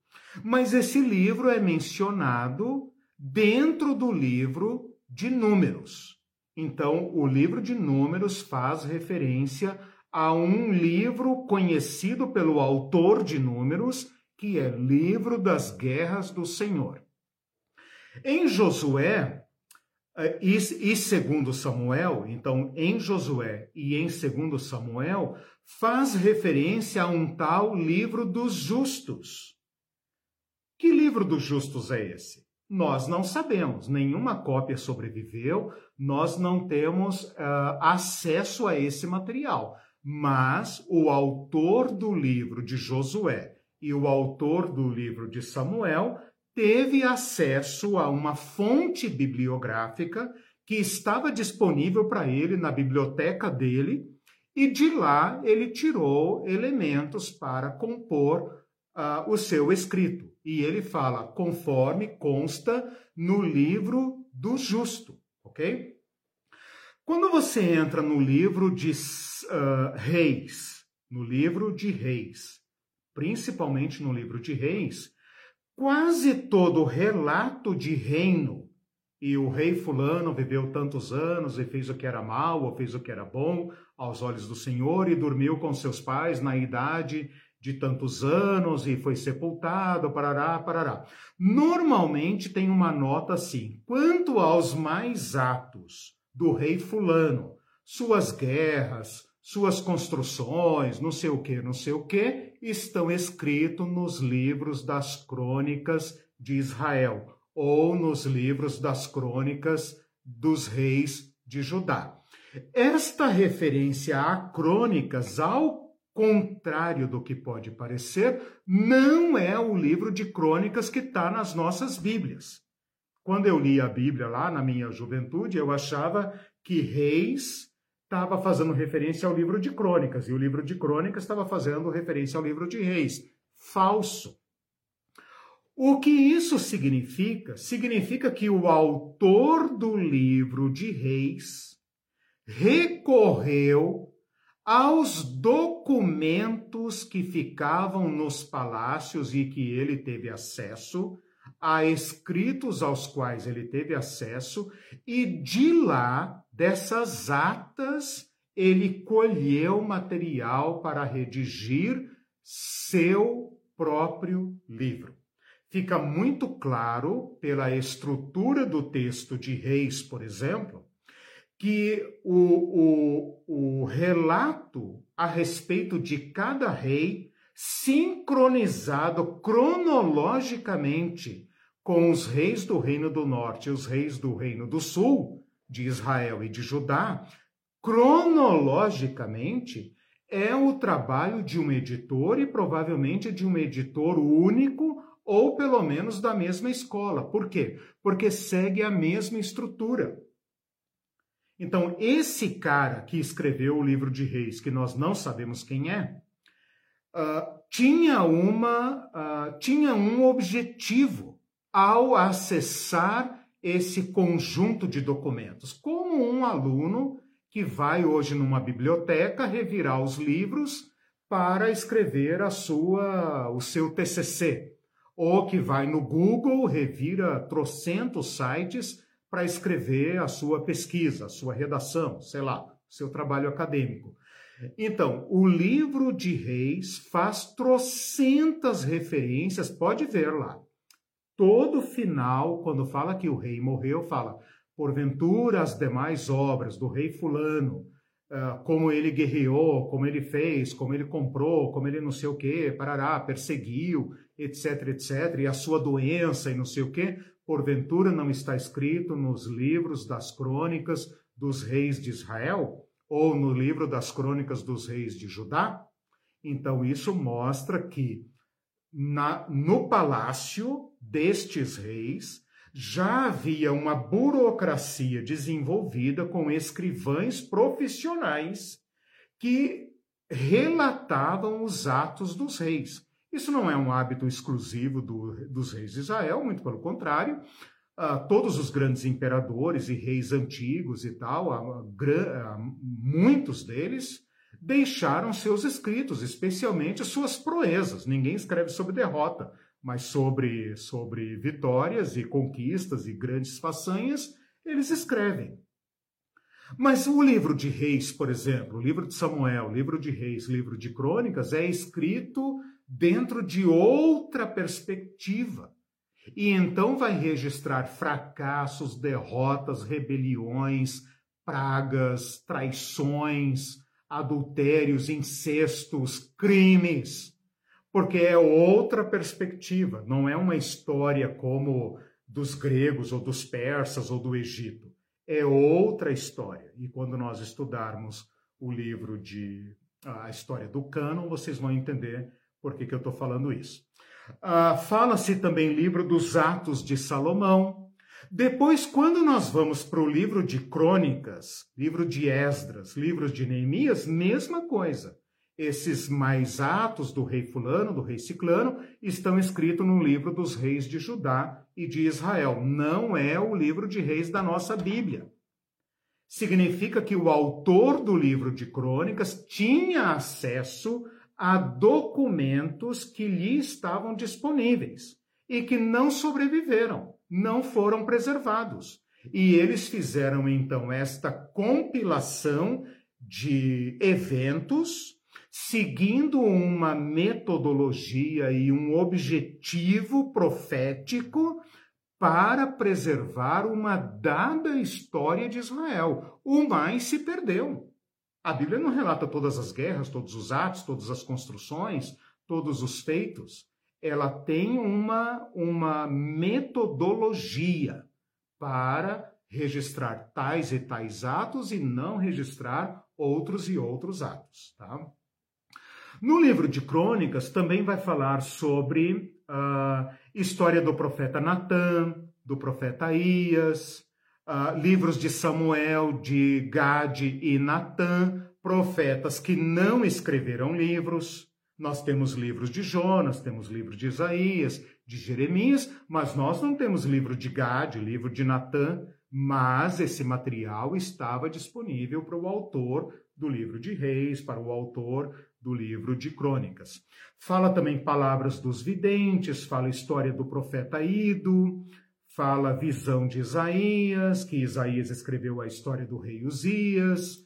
Mas esse livro é mencionado dentro do livro de Números. Então, o livro de Números faz referência a um livro conhecido pelo autor de Números, que é Livro das Guerras do Senhor. Em Josué eh, e, e segundo Samuel, então em Josué e em segundo Samuel, faz referência a um tal livro dos justos. Que livro dos justos é esse? Nós não sabemos, nenhuma cópia sobreviveu, nós não temos uh, acesso a esse material. Mas o autor do livro de Josué e o autor do livro de Samuel teve acesso a uma fonte bibliográfica que estava disponível para ele na biblioteca dele, e de lá ele tirou elementos para compor uh, o seu escrito. E ele fala, conforme consta no livro do justo, ok? Quando você entra no livro de uh, Reis, no livro de Reis, principalmente no livro de Reis, quase todo relato de reino, e o rei Fulano viveu tantos anos e fez o que era mal ou fez o que era bom aos olhos do Senhor e dormiu com seus pais na idade de tantos anos e foi sepultado, parará, parará. Normalmente tem uma nota assim: quanto aos mais atos do rei Fulano, suas guerras, suas construções, não sei o que, não sei o que, estão escritos nos livros das crônicas de Israel ou nos livros das crônicas dos reis de Judá. Esta referência a crônicas, ao contrário do que pode parecer, não é o livro de crônicas que está nas nossas Bíblias. Quando eu li a Bíblia lá na minha juventude, eu achava que Reis estava fazendo referência ao livro de crônicas, e o livro de crônicas estava fazendo referência ao livro de Reis. Falso. O que isso significa? Significa que o autor do livro de Reis recorreu aos documentos que ficavam nos palácios e que ele teve acesso, a escritos aos quais ele teve acesso, e de lá, dessas atas, ele colheu material para redigir seu próprio livro. Fica muito claro, pela estrutura do texto de Reis, por exemplo, que o, o, o relato a respeito de cada rei, sincronizado cronologicamente com os reis do Reino do Norte e os reis do Reino do Sul, de Israel e de Judá, cronologicamente é o trabalho de um editor e provavelmente de um editor único ou pelo menos da mesma escola. Por quê? Porque segue a mesma estrutura. Então, esse cara que escreveu o livro de Reis, que nós não sabemos quem é, uh, tinha, uma, uh, tinha um objetivo ao acessar esse conjunto de documentos, como um aluno que vai hoje numa biblioteca revirar os livros para escrever a sua, o seu TCC, ou que vai no Google, revira trocentos sites para escrever a sua pesquisa, a sua redação, sei lá, seu trabalho acadêmico. Então, o livro de Reis faz trocentas referências, pode ver lá. Todo final, quando fala que o rei morreu, fala: porventura as demais obras do rei Fulano como ele guerreou, como ele fez, como ele comprou, como ele não sei o quê, parará, perseguiu, etc, etc, e a sua doença e não sei o quê, porventura não está escrito nos livros das crônicas dos reis de Israel ou no livro das crônicas dos reis de Judá? Então isso mostra que na, no palácio destes reis já havia uma burocracia desenvolvida com escrivães profissionais que relatavam os atos dos reis. Isso não é um hábito exclusivo do, dos reis de Israel, muito pelo contrário. Uh, todos os grandes imperadores e reis antigos e tal, muitos deles deixaram seus escritos, especialmente suas proezas. Ninguém escreve sobre derrota mas sobre, sobre vitórias e conquistas e grandes façanhas, eles escrevem. Mas o livro de Reis, por exemplo, o livro de Samuel, o livro de Reis, o livro de Crônicas, é escrito dentro de outra perspectiva. E então vai registrar fracassos, derrotas, rebeliões, pragas, traições, adultérios, incestos, crimes porque é outra perspectiva, não é uma história como dos gregos ou dos persas ou do Egito. É outra história. E quando nós estudarmos o livro de a história do cânon, vocês vão entender por que, que eu estou falando isso. Uh, Fala-se também livro dos Atos de Salomão. Depois, quando nós vamos para o livro de Crônicas, livro de Esdras, livros de Neemias, mesma coisa esses mais atos do rei fulano, do rei ciclano, estão escritos no livro dos reis de Judá e de Israel. Não é o livro de reis da nossa Bíblia. Significa que o autor do livro de crônicas tinha acesso a documentos que lhe estavam disponíveis e que não sobreviveram, não foram preservados. E eles fizeram então esta compilação de eventos seguindo uma metodologia e um objetivo profético para preservar uma dada história de Israel. O mais se perdeu. A Bíblia não relata todas as guerras, todos os atos, todas as construções, todos os feitos. Ela tem uma, uma metodologia para registrar tais e tais atos e não registrar outros e outros atos. Tá? No livro de Crônicas também vai falar sobre a uh, história do profeta Natã, do profeta Ias, uh, livros de Samuel, de Gade e Natã, profetas que não escreveram livros. Nós temos livros de Jonas, temos livros de Isaías, de Jeremias, mas nós não temos livro de Gade, livro de Natã, mas esse material estava disponível para o autor do livro de Reis, para o autor do livro de Crônicas. Fala também palavras dos videntes, fala história do profeta Ido, fala visão de Isaías, que Isaías escreveu a história do rei Uzias.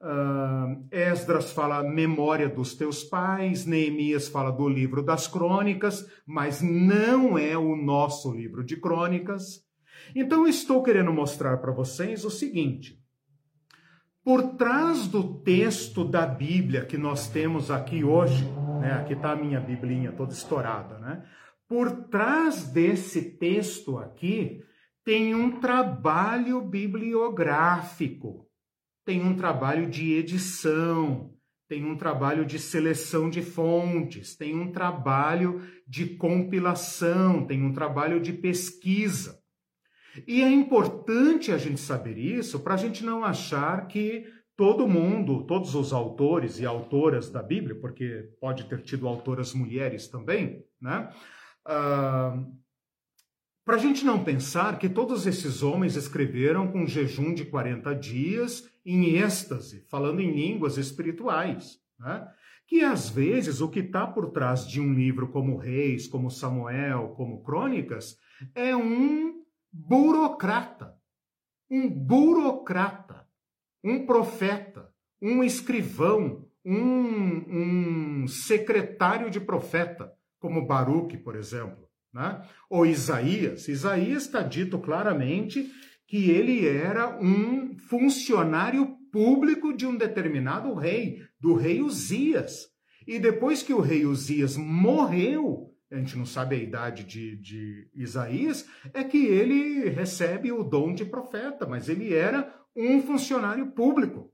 Uh, Esdras fala memória dos teus pais, Neemias fala do livro das crônicas, mas não é o nosso livro de crônicas. Então, estou querendo mostrar para vocês o seguinte: por trás do texto da Bíblia que nós temos aqui hoje, né? aqui está a minha biblinha toda estourada, né? Por trás desse texto aqui tem um trabalho bibliográfico, tem um trabalho de edição, tem um trabalho de seleção de fontes, tem um trabalho de compilação, tem um trabalho de pesquisa. E é importante a gente saber isso para a gente não achar que todo mundo, todos os autores e autoras da Bíblia, porque pode ter tido autoras mulheres também, né? Uh, para a gente não pensar que todos esses homens escreveram com jejum de 40 dias em êxtase, falando em línguas espirituais, né? que às vezes o que está por trás de um livro como Reis, como Samuel, como Crônicas, é um burocrata. Um burocrata, um profeta, um escrivão, um, um secretário de profeta, como Baruque, por exemplo. Né? Ou Isaías. Isaías está dito claramente que ele era um funcionário público de um determinado rei, do rei Uzias. E depois que o rei Uzias morreu, a gente não sabe a idade de, de Isaías, é que ele recebe o dom de profeta, mas ele era um funcionário público.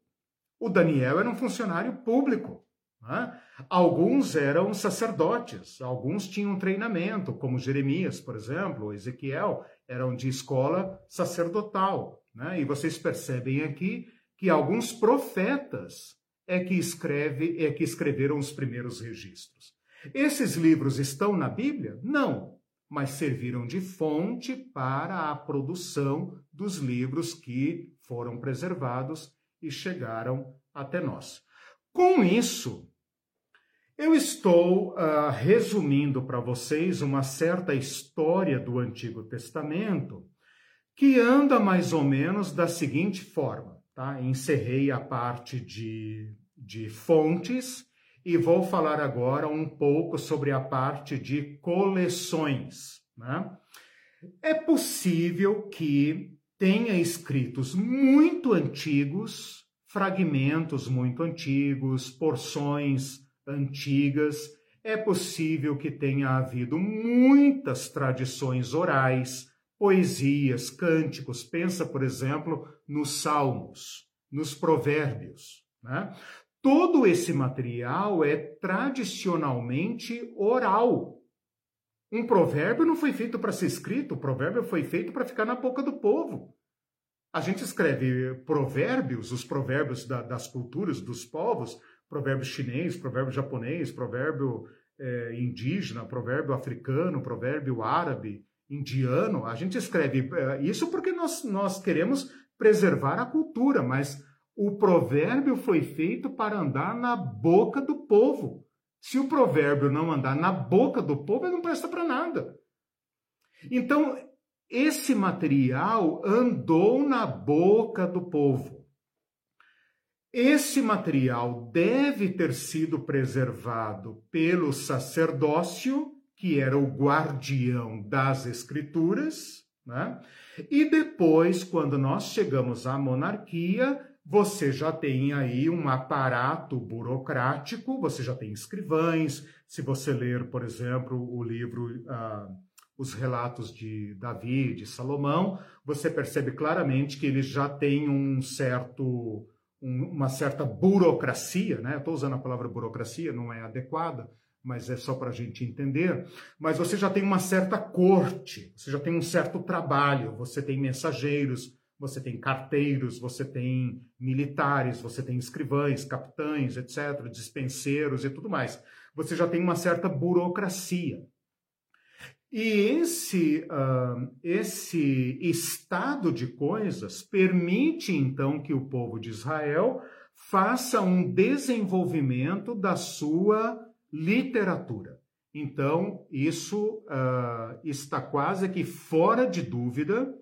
O Daniel era um funcionário público. Né? Alguns eram sacerdotes, alguns tinham treinamento, como Jeremias, por exemplo, Ezequiel, eram de escola sacerdotal. Né? E vocês percebem aqui que alguns profetas é que, escreve, é que escreveram os primeiros registros. Esses livros estão na Bíblia? Não, mas serviram de fonte para a produção dos livros que foram preservados e chegaram até nós. Com isso, eu estou uh, resumindo para vocês uma certa história do Antigo Testamento que anda mais ou menos da seguinte forma. Tá? Encerrei a parte de, de fontes e vou falar agora um pouco sobre a parte de coleções. Né? É possível que tenha escritos muito antigos, fragmentos muito antigos, porções antigas. É possível que tenha havido muitas tradições orais, poesias, cânticos. Pensa, por exemplo, nos salmos, nos provérbios. Né? Todo esse material é tradicionalmente oral. Um provérbio não foi feito para ser escrito, o provérbio foi feito para ficar na boca do povo. A gente escreve provérbios, os provérbios da, das culturas, dos povos, provérbio chinês, provérbio japonês, provérbio é, indígena, provérbio africano, provérbio árabe, indiano. A gente escreve é, isso porque nós, nós queremos preservar a cultura, mas o provérbio foi feito para andar na boca do povo. Se o provérbio não andar na boca do povo, ele não presta para nada. Então, esse material andou na boca do povo. Esse material deve ter sido preservado pelo sacerdócio, que era o guardião das escrituras, né? e depois, quando nós chegamos à monarquia, você já tem aí um aparato burocrático, você já tem escrivães. Se você ler, por exemplo, o livro uh, Os Relatos de Davi, de Salomão, você percebe claramente que eles já têm um certo, um, uma certa burocracia, né? Estou usando a palavra burocracia, não é adequada, mas é só para a gente entender. Mas você já tem uma certa corte, você já tem um certo trabalho, você tem mensageiros, você tem carteiros, você tem militares, você tem escrivães, capitães, etc., dispenseiros e tudo mais. Você já tem uma certa burocracia. E esse, uh, esse estado de coisas permite, então, que o povo de Israel faça um desenvolvimento da sua literatura. Então, isso uh, está quase que fora de dúvida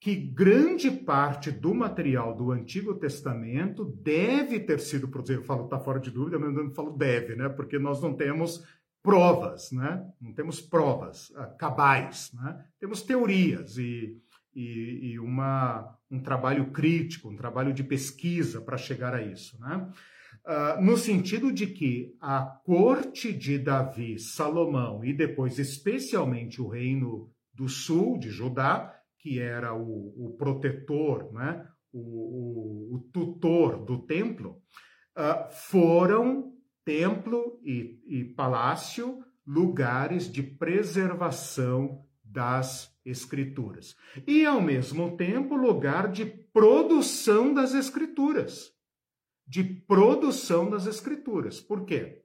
que grande parte do material do Antigo Testamento deve ter sido produzido. Eu falo, está fora de dúvida, mas eu não falo deve, né? Porque nós não temos provas, né? Não temos provas uh, cabais, né? Temos teorias e, e, e, uma, um trabalho crítico, um trabalho de pesquisa para chegar a isso, né? Uh, no sentido de que a corte de Davi, Salomão e depois especialmente o reino do sul de Judá que era o, o protetor, né? o, o, o, tutor do templo, uh, foram templo e, e palácio lugares de preservação das escrituras. E, ao mesmo tempo, lugar de produção das escrituras. De produção das escrituras. Por quê?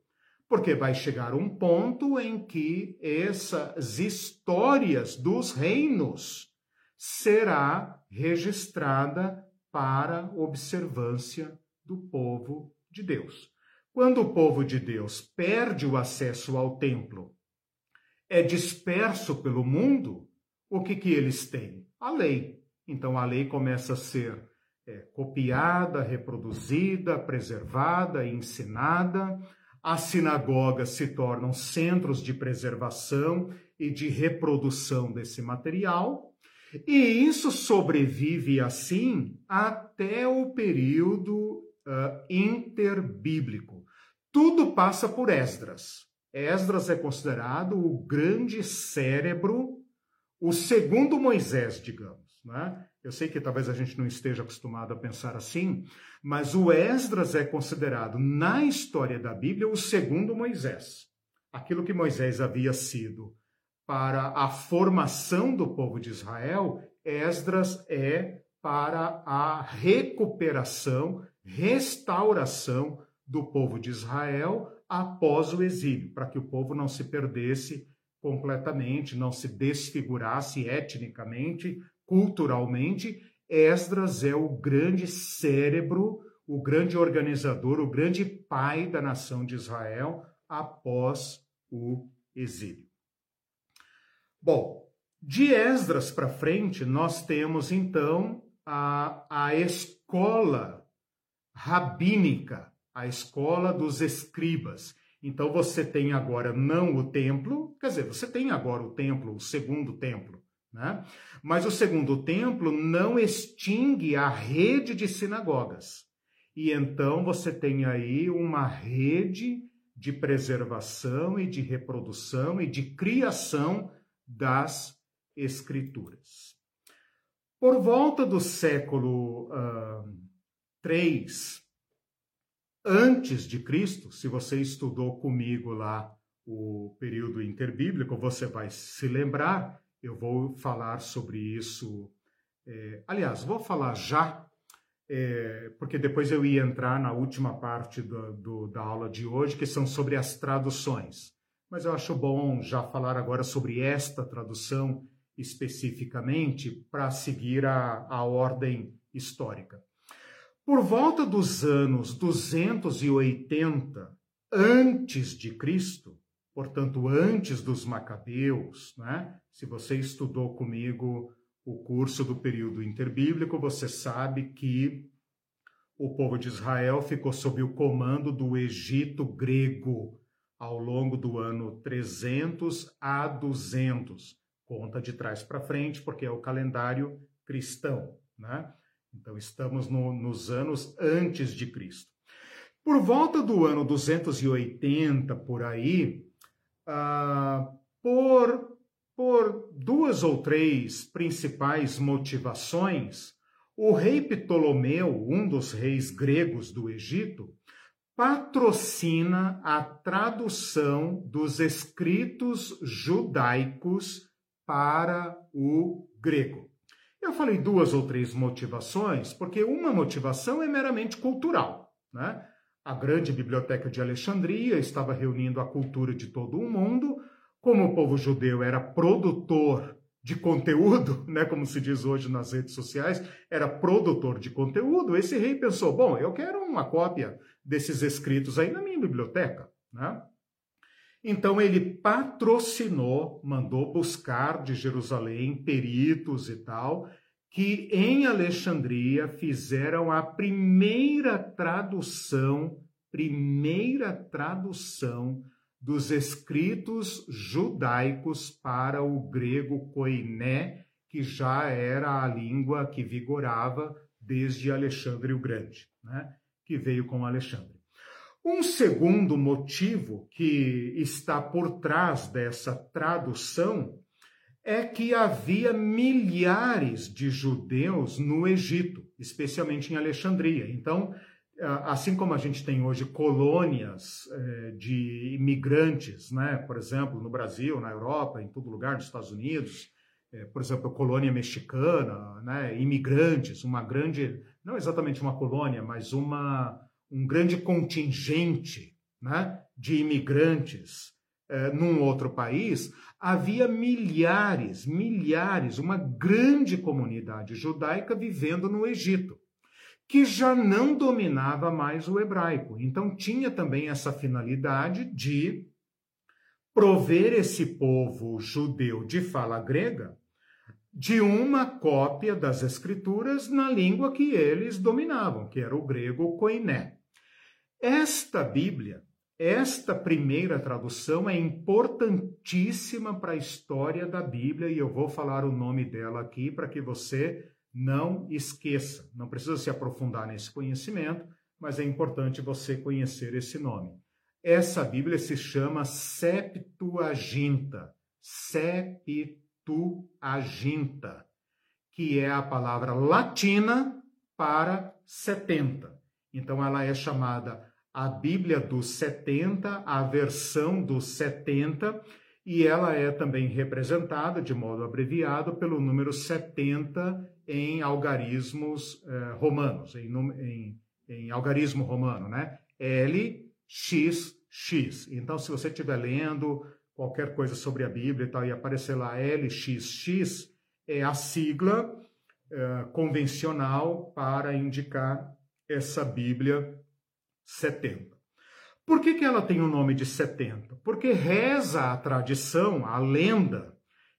Porque vai chegar um ponto em que essas histórias dos reinos será registrada para observância do povo de Deus. Quando o povo de Deus perde o acesso ao templo, é disperso pelo mundo, o que, que eles têm? A lei. Então a lei começa a ser é, copiada, reproduzida, preservada, ensinada. As sinagogas se tornam centros de preservação e de reprodução desse material. E isso sobrevive assim até o período uh, interbíblico. Tudo passa por Esdras. Esdras é considerado o grande cérebro, o segundo Moisés, digamos. Né? Eu sei que talvez a gente não esteja acostumado a pensar assim, mas o Esdras é considerado, na história da Bíblia, o segundo Moisés. Aquilo que Moisés havia sido para a formação do povo de Israel, Esdras é para a recuperação, restauração do povo de Israel após o exílio, para que o povo não se perdesse completamente, não se desfigurasse etnicamente, culturalmente. Esdras é o grande cérebro, o grande organizador, o grande pai da nação de Israel após o exílio. Bom, de Esdras para frente, nós temos então a, a escola rabínica a escola dos escribas. Então você tem agora não o templo, quer dizer, você tem agora o templo, o segundo templo, né? Mas o segundo templo não extingue a rede de sinagogas. E então você tem aí uma rede de preservação e de reprodução e de criação das escrituras. Por volta do século uh, 3, antes de Cristo, se você estudou comigo lá o período interbíblico, você vai se lembrar. Eu vou falar sobre isso. É, aliás, vou falar já, é, porque depois eu ia entrar na última parte do, do, da aula de hoje, que são sobre as traduções. Mas eu acho bom já falar agora sobre esta tradução especificamente, para seguir a, a ordem histórica. Por volta dos anos 280 antes de Cristo, portanto antes dos Macabeus, né? Se você estudou comigo o curso do período interbíblico, você sabe que o povo de Israel ficou sob o comando do Egito grego ao longo do ano 300 a 200. Conta de trás para frente, porque é o calendário cristão, né? Então, estamos no, nos anos antes de Cristo. Por volta do ano 280, por aí, ah, por, por duas ou três principais motivações, o rei Ptolomeu, um dos reis gregos do Egito, patrocina a tradução dos escritos judaicos para o grego. Eu falei duas ou três motivações, porque uma motivação é meramente cultural. Né? A grande biblioteca de Alexandria estava reunindo a cultura de todo o mundo. Como o povo judeu era produtor de conteúdo, <laughs> né, como se diz hoje nas redes sociais, era produtor de conteúdo, esse rei pensou: bom, eu quero uma cópia desses escritos aí na minha biblioteca. Né? Então ele patrocinou, mandou buscar de Jerusalém peritos e tal, que em Alexandria fizeram a primeira tradução, primeira tradução dos escritos judaicos para o grego koiné, que já era a língua que vigorava desde Alexandre o Grande, né? que veio com Alexandre. Um segundo motivo que está por trás dessa tradução é que havia milhares de judeus no Egito, especialmente em Alexandria. Então, assim como a gente tem hoje colônias é, de imigrantes, né? por exemplo, no Brasil, na Europa, em todo lugar, nos Estados Unidos, é, por exemplo, colônia mexicana, né? imigrantes, uma grande, não exatamente uma colônia, mas uma um grande contingente né, de imigrantes eh, num outro país, havia milhares, milhares, uma grande comunidade judaica vivendo no Egito, que já não dominava mais o hebraico. Então tinha também essa finalidade de prover esse povo judeu de fala grega de uma cópia das escrituras na língua que eles dominavam, que era o grego koiné. Esta Bíblia esta primeira tradução é importantíssima para a história da Bíblia e eu vou falar o nome dela aqui para que você não esqueça. Não precisa se aprofundar nesse conhecimento, mas é importante você conhecer esse nome. Essa Bíblia se chama Septuaginta. Septuaginta, que é a palavra latina para 70. Então ela é chamada a Bíblia dos 70, a versão dos 70, e ela é também representada de modo abreviado pelo número 70 em algarismos eh, romanos, em, em, em, algarismo romano, né? L, X, X. Então, se você estiver lendo qualquer coisa sobre a Bíblia e tal, e aparecer lá LXX, é a sigla eh, convencional para indicar essa Bíblia 70. Por que, que ela tem o nome de 70? Porque reza a tradição, a lenda,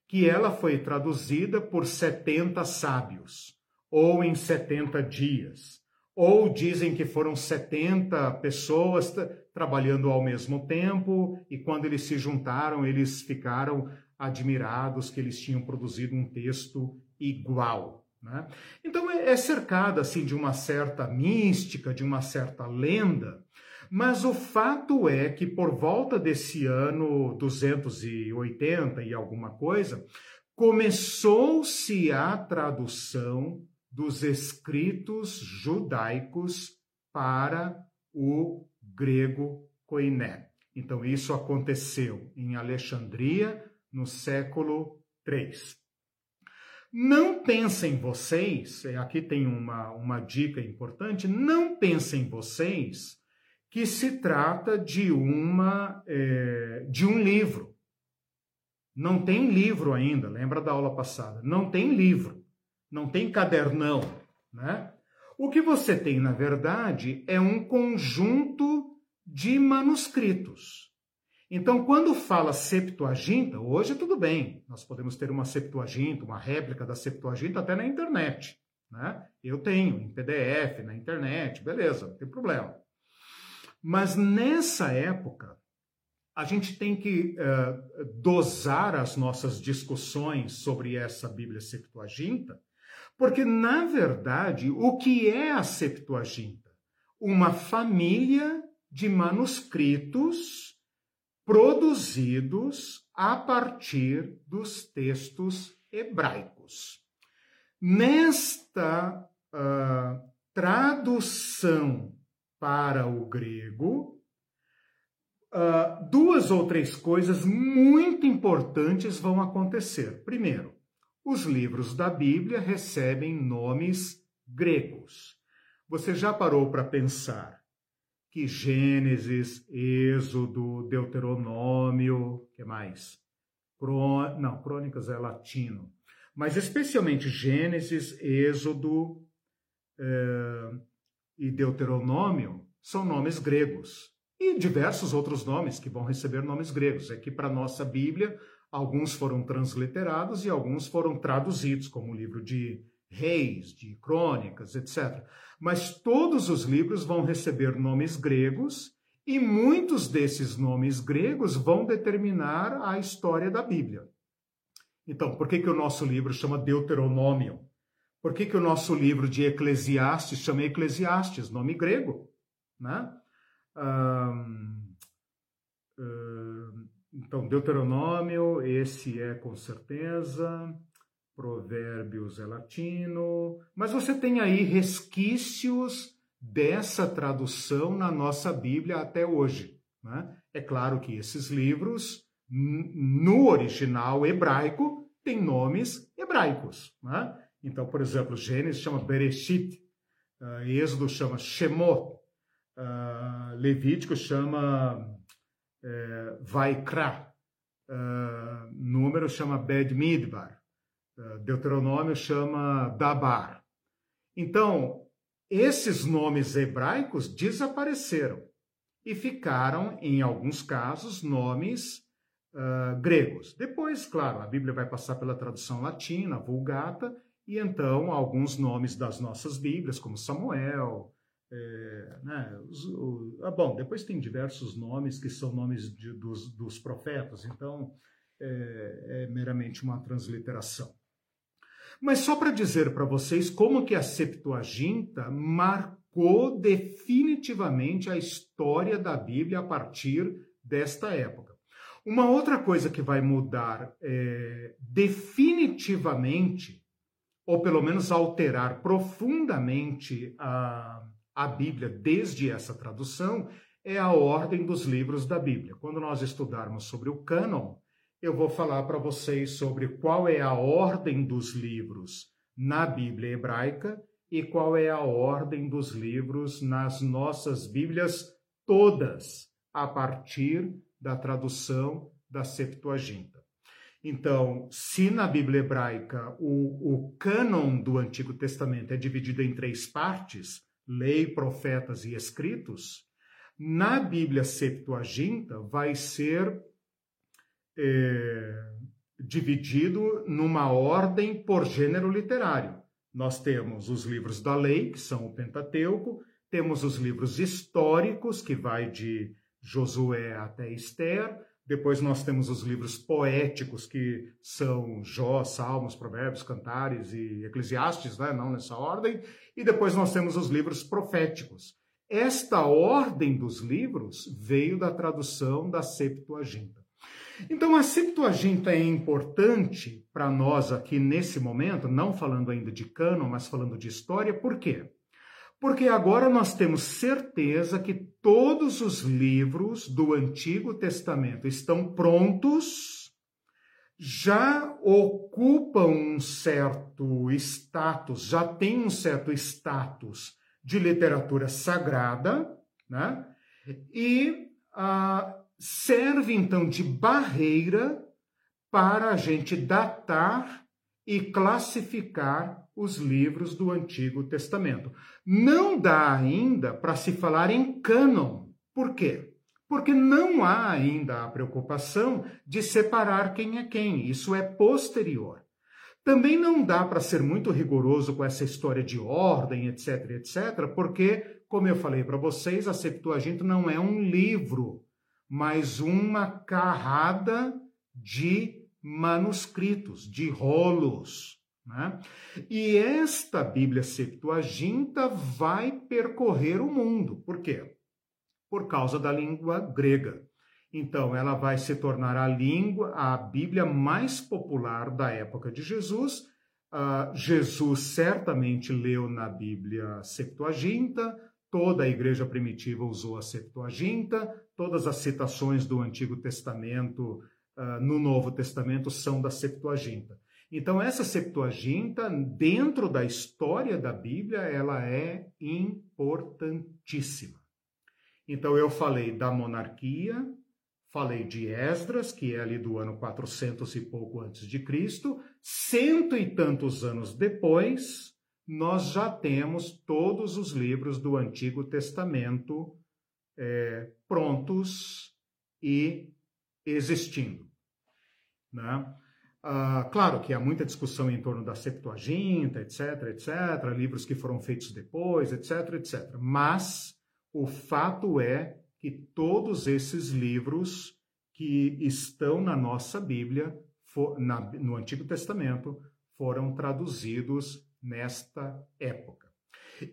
que ela foi traduzida por 70 sábios, ou em 70 dias, ou dizem que foram 70 pessoas trabalhando ao mesmo tempo, e quando eles se juntaram, eles ficaram admirados que eles tinham produzido um texto igual. Né? Então é, é cercada assim de uma certa mística, de uma certa lenda, mas o fato é que por volta desse ano 280 e alguma coisa, começou-se a tradução dos escritos judaicos para o grego koiné. Então isso aconteceu em Alexandria no século III. Não pensem vocês, é, aqui tem uma, uma dica importante, não pensem vocês que se trata de uma é, de um livro. Não tem livro ainda, lembra da aula passada? Não tem livro, não tem cadernão, né? O que você tem, na verdade, é um conjunto de manuscritos. Então, quando fala Septuaginta, hoje tudo bem, nós podemos ter uma Septuaginta, uma réplica da Septuaginta até na internet. Né? Eu tenho em PDF, na internet, beleza, não tem problema. Mas nessa época, a gente tem que uh, dosar as nossas discussões sobre essa Bíblia Septuaginta, porque, na verdade, o que é a Septuaginta? Uma família de manuscritos produzidos a partir dos textos hebraicos. Nesta uh, tradução para o grego, uh, duas ou três coisas muito importantes vão acontecer. Primeiro, os livros da Bíblia recebem nomes gregos. Você já parou para pensar que Gênesis, Êxodo, Deuteronômio, que mais? Não, Crônicas é latino. Mas especialmente Gênesis, Êxodo é... e Deuteronômio são nomes gregos. E diversos outros nomes que vão receber nomes gregos. É que para nossa Bíblia, alguns foram transliterados e alguns foram traduzidos, como o livro de Reis, de Crônicas, etc mas todos os livros vão receber nomes gregos e muitos desses nomes gregos vão determinar a história da Bíblia. Então, por que, que o nosso livro chama Deuteronômio? Por que, que o nosso livro de Eclesiastes chama Eclesiastes, nome grego? Né? então, Deuteronômio, esse é com certeza. Provérbios é latino, mas você tem aí resquícios dessa tradução na nossa Bíblia até hoje. Né? É claro que esses livros, no original hebraico, têm nomes hebraicos. Né? Então, por exemplo, Gênesis chama Bereshit, uh, Êxodo chama Shemot, uh, Levítico chama uh, Vaikra, uh, Número chama Bed Midbar. Eh, Deuteronômio chama Dabar. Então, esses nomes hebraicos desapareceram e ficaram, em alguns casos, nomes uh, gregos. Depois, claro, a Bíblia vai passar pela tradução latina, Vulgata, e então alguns nomes das nossas Bíblias, como Samuel, É, né, os, o, ah, bom, depois tem diversos nomes que são nomes de, dos, dos profetas, então é, é meramente uma transliteração. Mas só para dizer para vocês como que a Septuaginta marcou definitivamente a história da Bíblia a partir desta época. Uma outra coisa que vai mudar é, definitivamente, ou pelo menos alterar profundamente a, a Bíblia desde essa tradução, é a ordem dos livros da Bíblia. Quando nós estudarmos sobre o cânon, eu vou falar para vocês sobre qual é a ordem dos livros na Bíblia hebraica e qual é a ordem dos livros nas nossas Bíblias todas, a partir da tradução da Septuaginta. Então, se na Bíblia hebraica o, o cânon do Antigo Testamento é dividido em três partes, lei, profetas e escritos, na Bíblia Septuaginta vai ser é, dividido numa ordem por gênero literário. Nós temos os livros da lei, que são o Pentateuco, temos os livros históricos, que vai de Josué até Esther, depois nós temos os livros poéticos, que são Jó, Salmos, Provérbios, Cantares e Eclesiastes, né? não nessa ordem, e depois nós temos os livros proféticos. Esta ordem dos livros veio da tradução da Septuaginta. Então, a Septuaginta é importante para nós aqui nesse momento, não falando ainda de cânon, mas falando de história, por quê? Porque agora nós temos certeza que todos os livros do Antigo Testamento estão prontos, já ocupam um certo status, já têm um certo status de literatura sagrada, né? E ah, serve então de barreira para a gente datar e classificar os livros do Antigo Testamento. Não dá ainda para se falar em cânon. Por quê? Porque não há ainda a preocupação de separar quem é quem. Isso é posterior. Também não dá para ser muito rigoroso com essa história de ordem, etc, etc, porque, como eu falei para vocês, a Septuaginta não é um livro mas uma carrada de manuscritos, de rolos. Né? E esta Bíblia Septuaginta vai percorrer o mundo. Por quê? Por causa da língua grega. Então, ela vai se tornar a língua, a Bíblia mais popular da época de Jesus. Uh, Jesus certamente leu na Bíblia Septuaginta, Toda a igreja primitiva usou a Septuaginta, todas as citações do Antigo Testamento uh, no Novo Testamento são da Septuaginta. Então, essa Septuaginta, dentro da história da Bíblia, ela é importantíssima. Então, eu falei da monarquia, falei de Esdras, que é ali do ano 400 e pouco antes de Cristo, cento e tantos anos depois, nós já temos todos os livros do Antigo Testamento é, prontos e existindo. Né? Ah, claro que há muita discussão em torno da Septuaginta, etc., etc., livros que foram feitos depois, etc., etc. Mas o fato é que todos esses livros que estão na nossa Bíblia, for, na, no Antigo Testamento, foram traduzidos nesta época.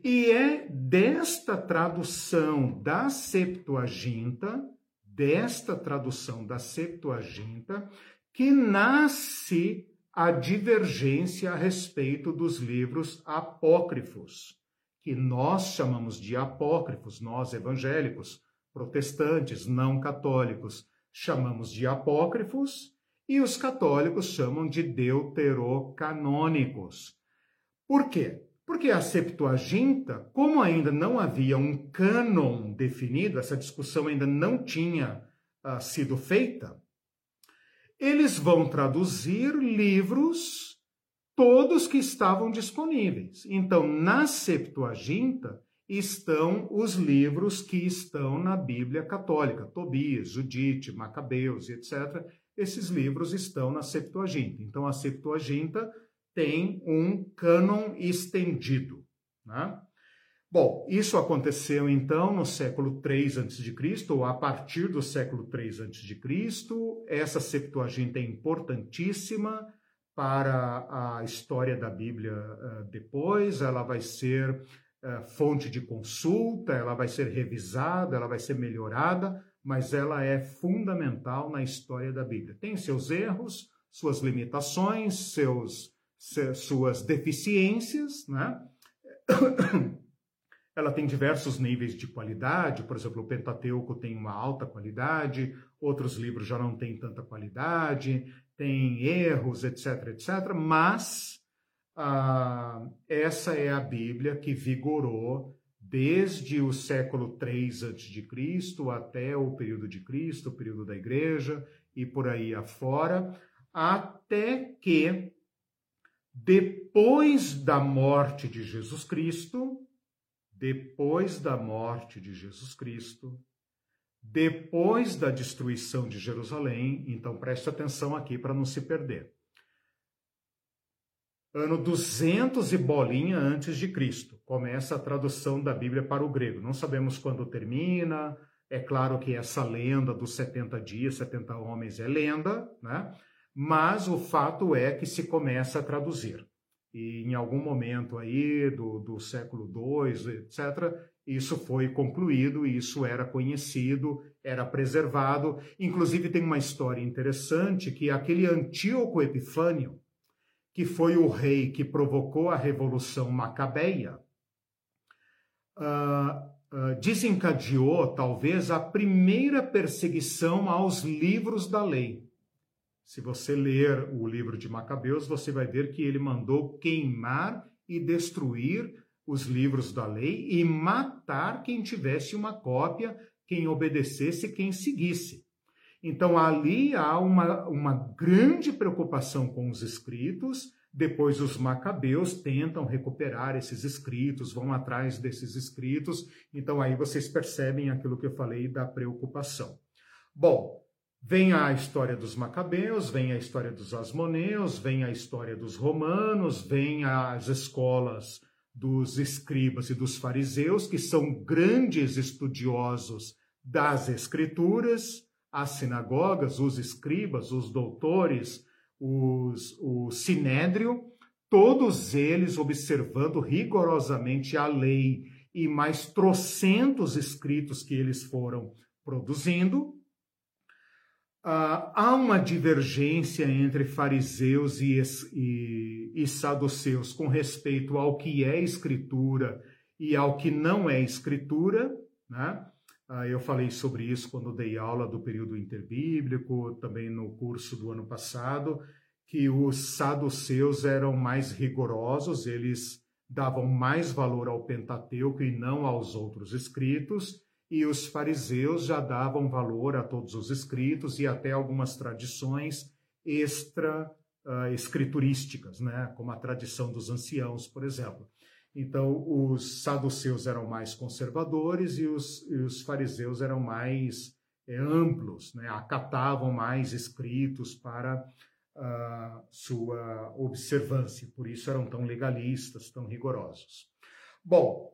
E é desta tradução da Septuaginta, desta tradução da Septuaginta, que nasce a divergência a respeito dos livros apócrifos, que nós chamamos de apócrifos, nós evangélicos, protestantes, não católicos, chamamos de apócrifos, e os católicos chamam de deuterocanônicos. Por quê? Porque a Septuaginta, como ainda não havia um cânon definido, essa discussão ainda não tinha uh, sido feita, eles vão traduzir livros todos que estavam disponíveis. Então, na Septuaginta estão os livros que estão na Bíblia Católica, Tobias, Judite, Macabeus, etc. Esses livros estão na Septuaginta. Então, a Septuaginta tem um cânon estendido. Né? Bom, isso aconteceu então no século 3 a.C., ou a partir do século 3 a.C. Essa Septuaginta é importantíssima para a história da Bíblia uh, depois, ela vai ser uh, fonte de consulta, ela vai ser revisada, ela vai ser melhorada, mas ela é fundamental na história da Bíblia. Tem seus erros, suas limitações, seus, se, suas deficiências, né? <coughs> Ela tem diversos níveis de qualidade, por exemplo, o Pentateuco tem uma alta qualidade, outros livros já não têm tanta qualidade, tem erros, etc, etc, mas ah, essa é a Bíblia que vigorou desde o século 3 a.C. até o período de Cristo, o período da Igreja e por aí afora, até que depois da morte de Jesus Cristo, depois da morte de Jesus Cristo, depois da destruição de Jerusalém, então preste atenção aqui para não se perder. Ano 200 e bolinha antes de Cristo, começa a tradução da Bíblia para o grego. Não sabemos quando termina, é claro que essa lenda dos 70 dias, 70 homens é lenda, né? Mas o fato é que se começa a traduzir e em algum momento aí do, do século II, etc., isso foi concluído, isso era conhecido, era preservado. Inclusive tem uma história interessante que aquele Antíoco Epifânio, que foi o rei que provocou a Revolução Macabeia, uh, uh, desencadeou talvez a primeira perseguição aos livros da lei. Se você ler o livro de Macabeus, você vai ver que ele mandou queimar e destruir os livros da lei e matar quem tivesse uma cópia, quem obedecesse, quem seguisse. Então ali há uma, uma grande preocupação com os escritos. Depois os macabeus tentam recuperar esses escritos, vão atrás desses escritos. Então aí vocês percebem aquilo que eu falei da preocupação. Bom, Vem a história dos macabeus, vem a história dos asmoneus, vem a história dos romanos, vem as escolas dos escribas e dos fariseus, que são grandes estudiosos das escrituras, as sinagogas, os escribas, os doutores, os, o sinédrio, todos eles observando rigorosamente a lei e mais trocentos escritos que eles foram produzindo, Uh, há uma divergência entre fariseus e, e, e, saduceus com respeito ao que é escritura e ao que não é escritura. Né? Uh, eu falei sobre isso quando dei aula do período interbíblico, também no curso do ano passado, que os saduceus eram mais rigorosos, eles davam mais valor ao Pentateuco e não aos outros escritos e os fariseus já davam valor a todos os escritos e até algumas tradições extra uh, escriturísticas, né? como a tradição dos anciãos, por exemplo. Então, os saduceus eram mais conservadores e os, e os fariseus eram mais é, amplos, né? acatavam mais escritos para uh, sua observância, por isso eram tão legalistas, tão rigorosos. Bom,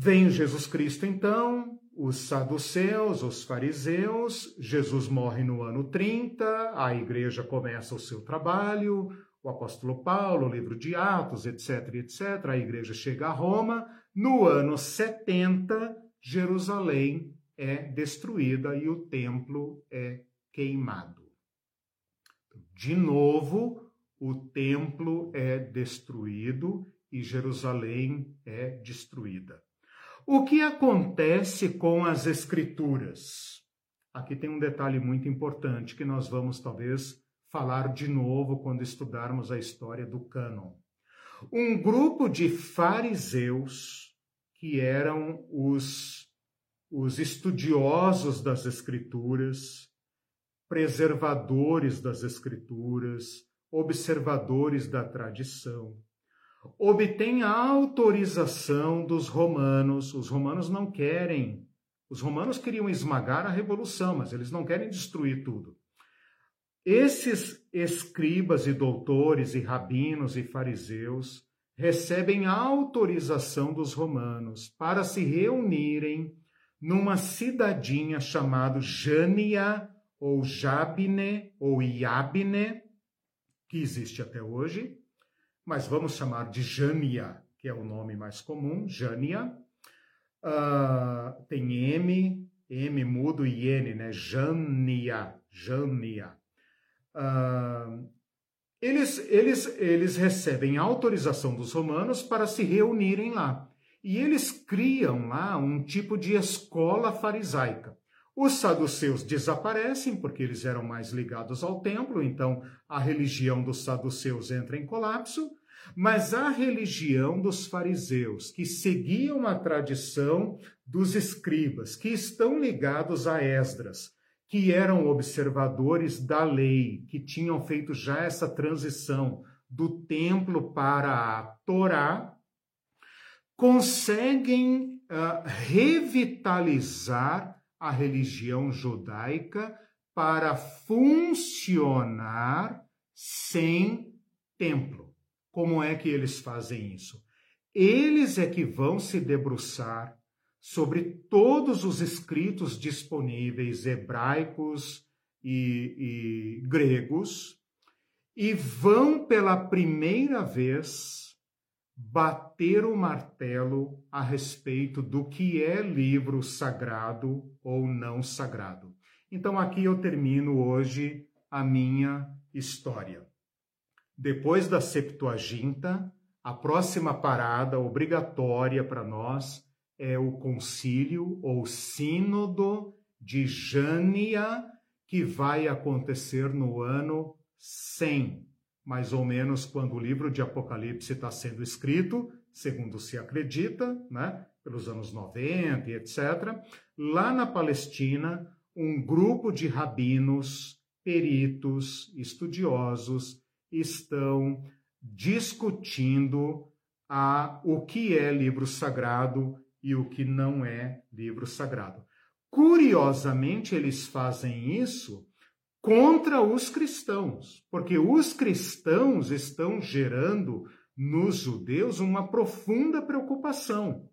Vem Jesus Cristo, então, os saduceus, os fariseus, Jesus morre no ano 30, a igreja começa o seu trabalho, o apóstolo Paulo, o livro de Atos, etc, etc. A igreja chega a Roma. No ano 70, Jerusalém é destruída e o templo é queimado. De novo, o templo é destruído e Jerusalém é destruída. O que acontece com as escrituras? Aqui tem um detalhe muito importante que nós vamos talvez falar de novo quando estudarmos a história do cânon. Um grupo de fariseus que eram os, os estudiosos das escrituras, preservadores das escrituras, observadores da tradição, obtém a autorização dos romanos. Os romanos não querem. Os romanos queriam esmagar a revolução, mas eles não querem destruir tudo. Esses escribas e doutores e rabinos e fariseus recebem autorização dos romanos para se reunirem numa cidadinha chamada Jânia ou Jabne ou Iabne, que existe até hoje, mas vamos chamar de Jânia, que é o nome mais comum, Jânia. Uh, tem M, M mudo e N, né? Jânia, Jânia. Uh, eles, eles, eles recebem autorização dos romanos para se reunirem lá. E eles criam lá um tipo de escola farisaica. Os saduceus desaparecem porque eles eram mais ligados ao templo, então a religião dos saduceus entra em colapso, mas a religião dos fariseus, que seguiam a tradição dos escribas, que estão ligados a Esdras, que eram observadores da lei, que tinham feito já essa transição do templo para a Torá, conseguem uh, revitalizar a religião judaica para funcionar sem templo. Como é que eles fazem isso? Eles é que vão se debruçar sobre todos os escritos disponíveis hebraicos e, e gregos e vão pela primeira vez bater o martelo a respeito do que é livro sagrado ou não sagrado. Então aqui eu termino hoje a minha história. Depois da Septuaginta, a próxima parada obrigatória para nós é o concílio ou sínodo de Jânia, que vai acontecer no ano 100, mais ou menos quando o livro de Apocalipse está sendo escrito, segundo se acredita, né, pelos anos 90 e etc. Lá na Palestina, um grupo de rabinos, peritos, estudiosos estão discutindo a, o que é livro sagrado e o que não é livro sagrado. Curiosamente, eles fazem isso contra os cristãos, porque os cristãos estão gerando nos judeus uma profunda preocupação.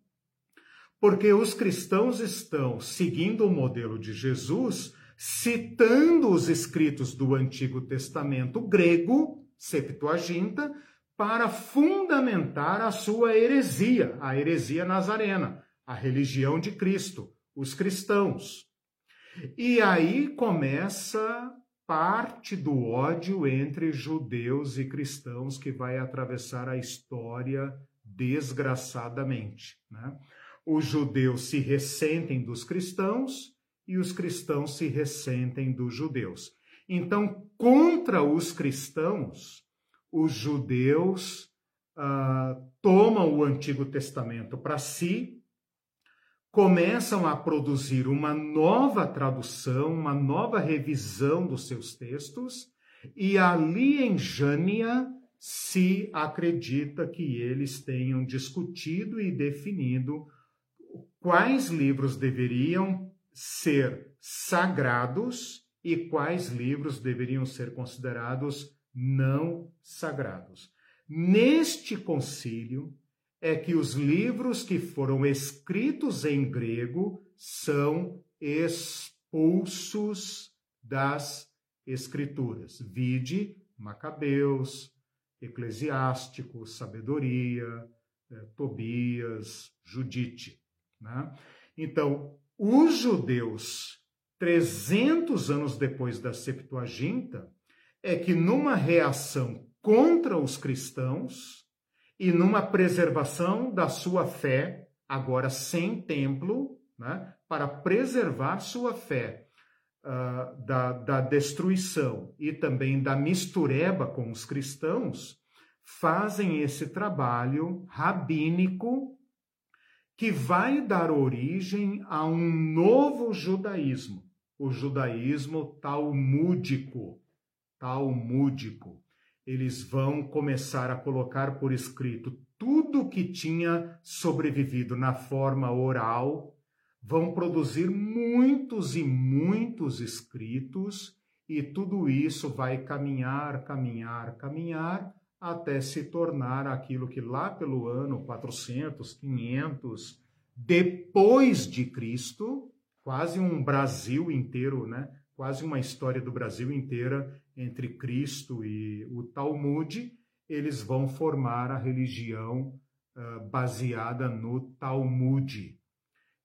Porque os cristãos estão seguindo o modelo de Jesus, citando os escritos do Antigo Testamento grego, Septuaginta, para fundamentar a sua heresia, a heresia nazarena, a religião de Cristo, os cristãos. E aí começa parte do ódio entre judeus e cristãos que vai atravessar a história desgraçadamente. Né? Os judeus se ressentem dos cristãos e os cristãos se ressentem dos judeus. Então, contra os cristãos, os judeus uh, tomam o Antigo Testamento para si, começam a produzir uma nova tradução, uma nova revisão dos seus textos, e ali em Jânia se acredita que eles tenham discutido e definido quais livros deveriam ser sagrados e quais livros deveriam ser considerados não sagrados. Neste concílio é que os livros que foram escritos em grego são expulsos das escrituras. Vide Macabeus, Eclesiástico, Sabedoria, eh, Tobias, Judite. Né? Então, os judeus, 300 anos depois da Septuaginta, é que numa reação contra os cristãos e numa preservação da sua fé, agora sem templo, né, para preservar sua fé uh, da, da destruição e também da mistureba com os cristãos, fazem esse trabalho rabínico que vai dar origem a um novo judaísmo, o judaísmo talmúdico talmúdico. Eles vão começar a colocar por escrito tudo que tinha sobrevivido na forma oral, vão produzir muitos e muitos escritos, e tudo isso vai caminhar, caminhar, caminhar, até se tornar aquilo que lá pelo ano 400, 500 depois de Cristo, quase um Brasil inteiro, né? Quase uma história do Brasil inteira entre Cristo e o Talmud, eles vão formar a religião uh, baseada no Talmud,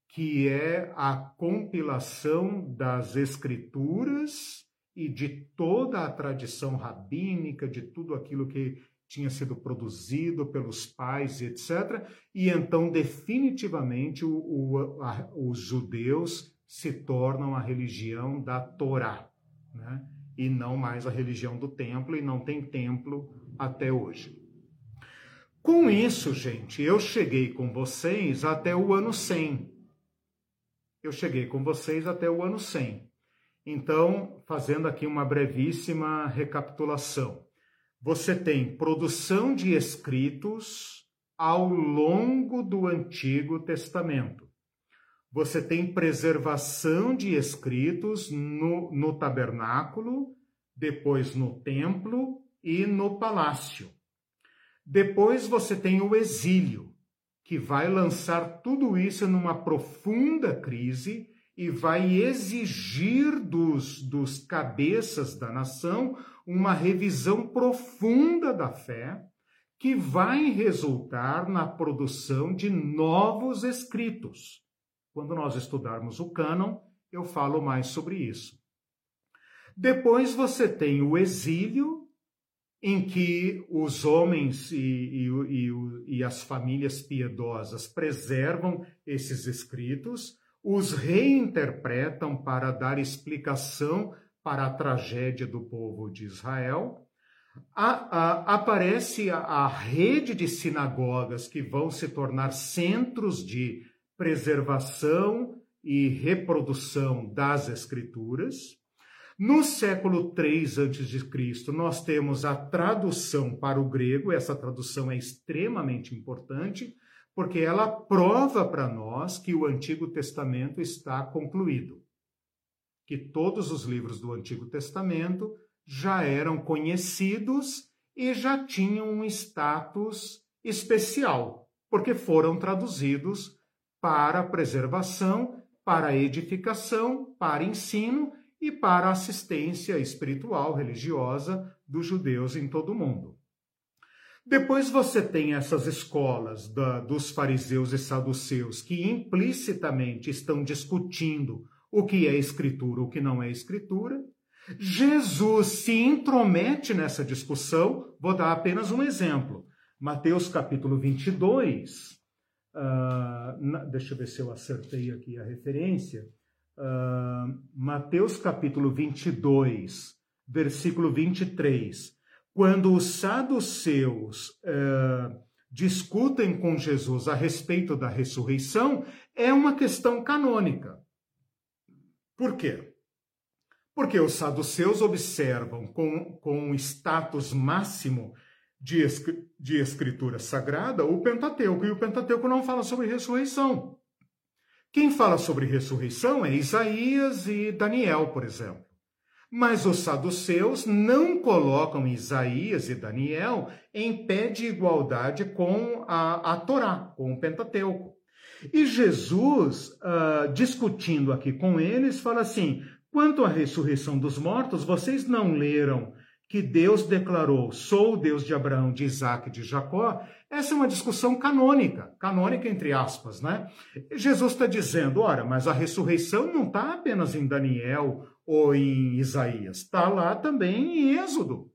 que é a compilação das escrituras e de toda a tradição rabínica, de tudo aquilo que tinha sido produzido pelos pais etc. E então, definitivamente, o, o, a, os judeus se tornam a religião da Torá, né? e não mais a religião do templo, e não tem templo até hoje. Com isso, gente, eu cheguei com vocês até o ano 100. Eu cheguei com vocês até o ano 100. Então, fazendo aqui uma brevíssima recapitulação. Você tem produção de escritos ao longo do Antigo Testamento. Você tem preservação de escritos no, no tabernáculo, depois no templo e no palácio. Depois você tem o exílio, que vai lançar tudo isso numa profunda crise e vai exigir dos, dos cabeças da nação uma revisão profunda da fé, que vai resultar na produção de novos escritos. Quando nós estudarmos o cânon, eu falo mais sobre isso. Depois você tem o exílio, em que os homens e, e, e, e as famílias piedosas preservam esses escritos os reinterpretam para dar explicação para a tragédia do povo de Israel. A, a, aparece a, a rede de sinagogas que vão se tornar centros de preservação e reprodução das escrituras. No século III a.C., nós temos a tradução para o grego, essa tradução é extremamente importante, porque ela prova para nós que o Antigo Testamento está concluído. Que todos os livros do Antigo Testamento já eram conhecidos e já tinham um status especial, porque foram traduzidos para preservação, para edificação, para ensino e para assistência espiritual religiosa dos judeus em todo o mundo. Depois você tem essas escolas da, dos fariseus e saduceus que implicitamente estão discutindo o que é escritura, o que não é escritura. Jesus se intromete nessa discussão. Vou dar apenas um exemplo. Mateus capítulo 22. Uh, na, deixa eu ver se eu acertei aqui a referência. Uh, Mateus capítulo 22, versículo 23 quando os saduceus uh, discutem com Jesus a respeito da ressurreição, é uma questão canônica. Por quê? Porque os saduceus observam com, com o status máximo de, de escritura sagrada o Pentateuco, e o Pentateuco não fala sobre ressurreição. Quem fala sobre ressurreição é Isaías e Daniel, por exemplo. Mas os saduceus não colocam Isaías e Daniel em pé de igualdade com a, a Torá, com o Pentateuco. E Jesus, uh, discutindo aqui com eles, fala assim: quanto à ressurreição dos mortos, vocês não leram que Deus declarou: sou o Deus de Abraão, de Isaac e de Jacó? Essa é uma discussão canônica, canônica entre aspas, né? Jesus está dizendo: ora, mas a ressurreição não está apenas em Daniel ou em Isaías, está lá também em Êxodo.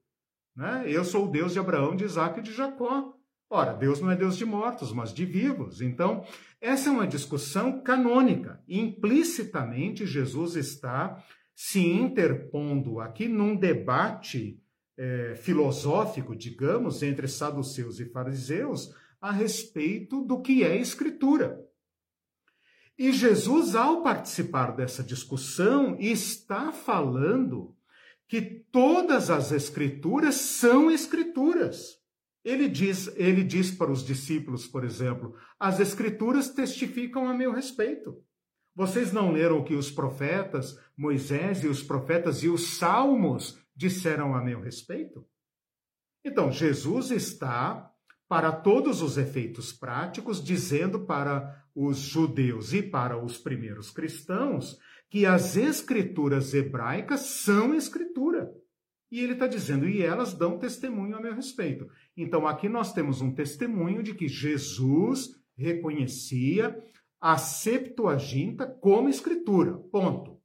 Né? Eu sou o Deus de Abraão, de Isaac e de Jacó. Ora, Deus não é Deus de mortos, mas de vivos. Então, essa é uma discussão canônica. Implicitamente, Jesus está se interpondo aqui num debate é, filosófico, digamos, entre saduceus e fariseus a respeito do que é Escritura. E Jesus, ao participar dessa discussão, está falando que todas as escrituras são escrituras. Ele diz, ele diz para os discípulos, por exemplo, as escrituras testificam a meu respeito. Vocês não leram o que os profetas, Moisés e os profetas e os salmos disseram a meu respeito? Então, Jesus está, para todos os efeitos práticos, dizendo para os judeus e para os primeiros cristãos que as escrituras hebraicas são escritura. E ele está dizendo, e elas dão testemunho a meu respeito. Então, aqui nós temos um testemunho de que Jesus reconhecia a Septuaginta como escritura. Ponto.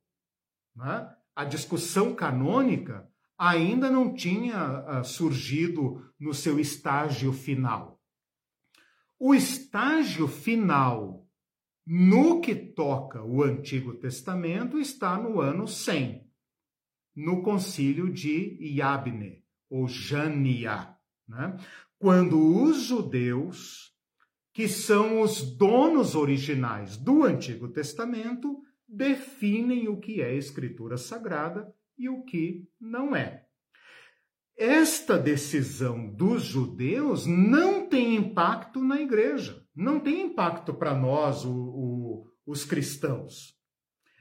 Né? A discussão canônica ainda não tinha uh, surgido no seu estágio final. O estágio final no que toca o Antigo Testamento está no ano 100, no concílio de Iabne, ou Jania, né? quando os judeus, que são os donos originais do Antigo Testamento, definem o que é escritura sagrada e o que não é. Esta decisão dos judeus não tem impacto na igreja, não tem impacto para nós, o, o, os cristãos.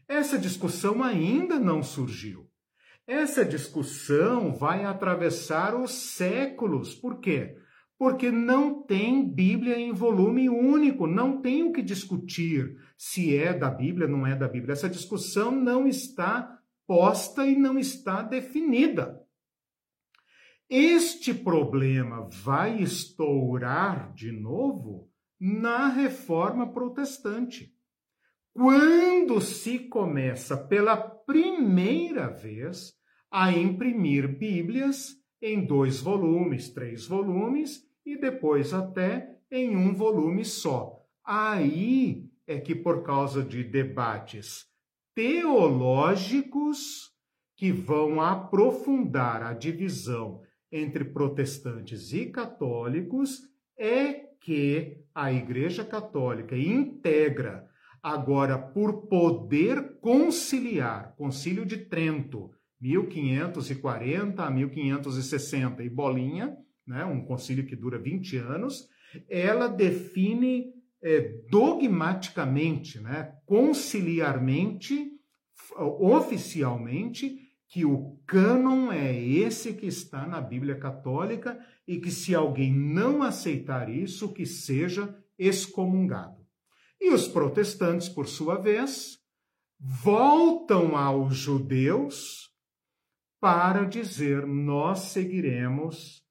Essa discussão ainda não surgiu. Essa discussão vai atravessar os séculos. Por quê? Porque não tem Bíblia em volume único, não tem o que discutir se é da Bíblia, não é da Bíblia. Essa discussão não está posta e não está definida. Este problema vai estourar de novo na reforma protestante. Quando se começa pela primeira vez a imprimir Bíblias em dois volumes, três volumes e depois até em um volume só. Aí é que, por causa de debates teológicos que vão aprofundar a divisão entre protestantes e católicos, é que a Igreja Católica integra agora por poder conciliar, Concílio de Trento, 1540 a 1560 e bolinha, né, um concílio que dura 20 anos, ela define é, dogmaticamente, né, conciliarmente, oficialmente, que o cânon é esse que está na Bíblia Católica e que se alguém não aceitar isso, que seja excomungado. E os protestantes, por sua vez, voltam aos judeus para dizer: nós seguiremos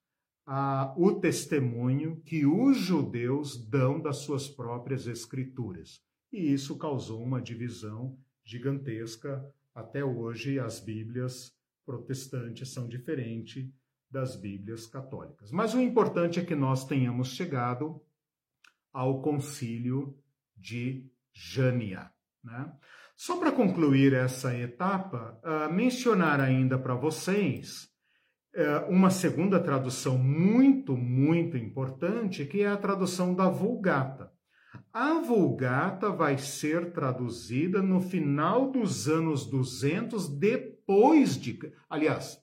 ah, o testemunho que os judeus dão das suas próprias escrituras. E isso causou uma divisão gigantesca. Até hoje, as Bíblias protestantes são diferentes das Bíblias católicas. Mas o importante é que nós tenhamos chegado ao concílio de Jânia. Né? Só para concluir essa etapa, uh, mencionar ainda para vocês uh, uma segunda tradução muito, muito importante, que é a tradução da Vulgata. A Vulgata vai ser traduzida no final dos anos 200 depois de, aliás,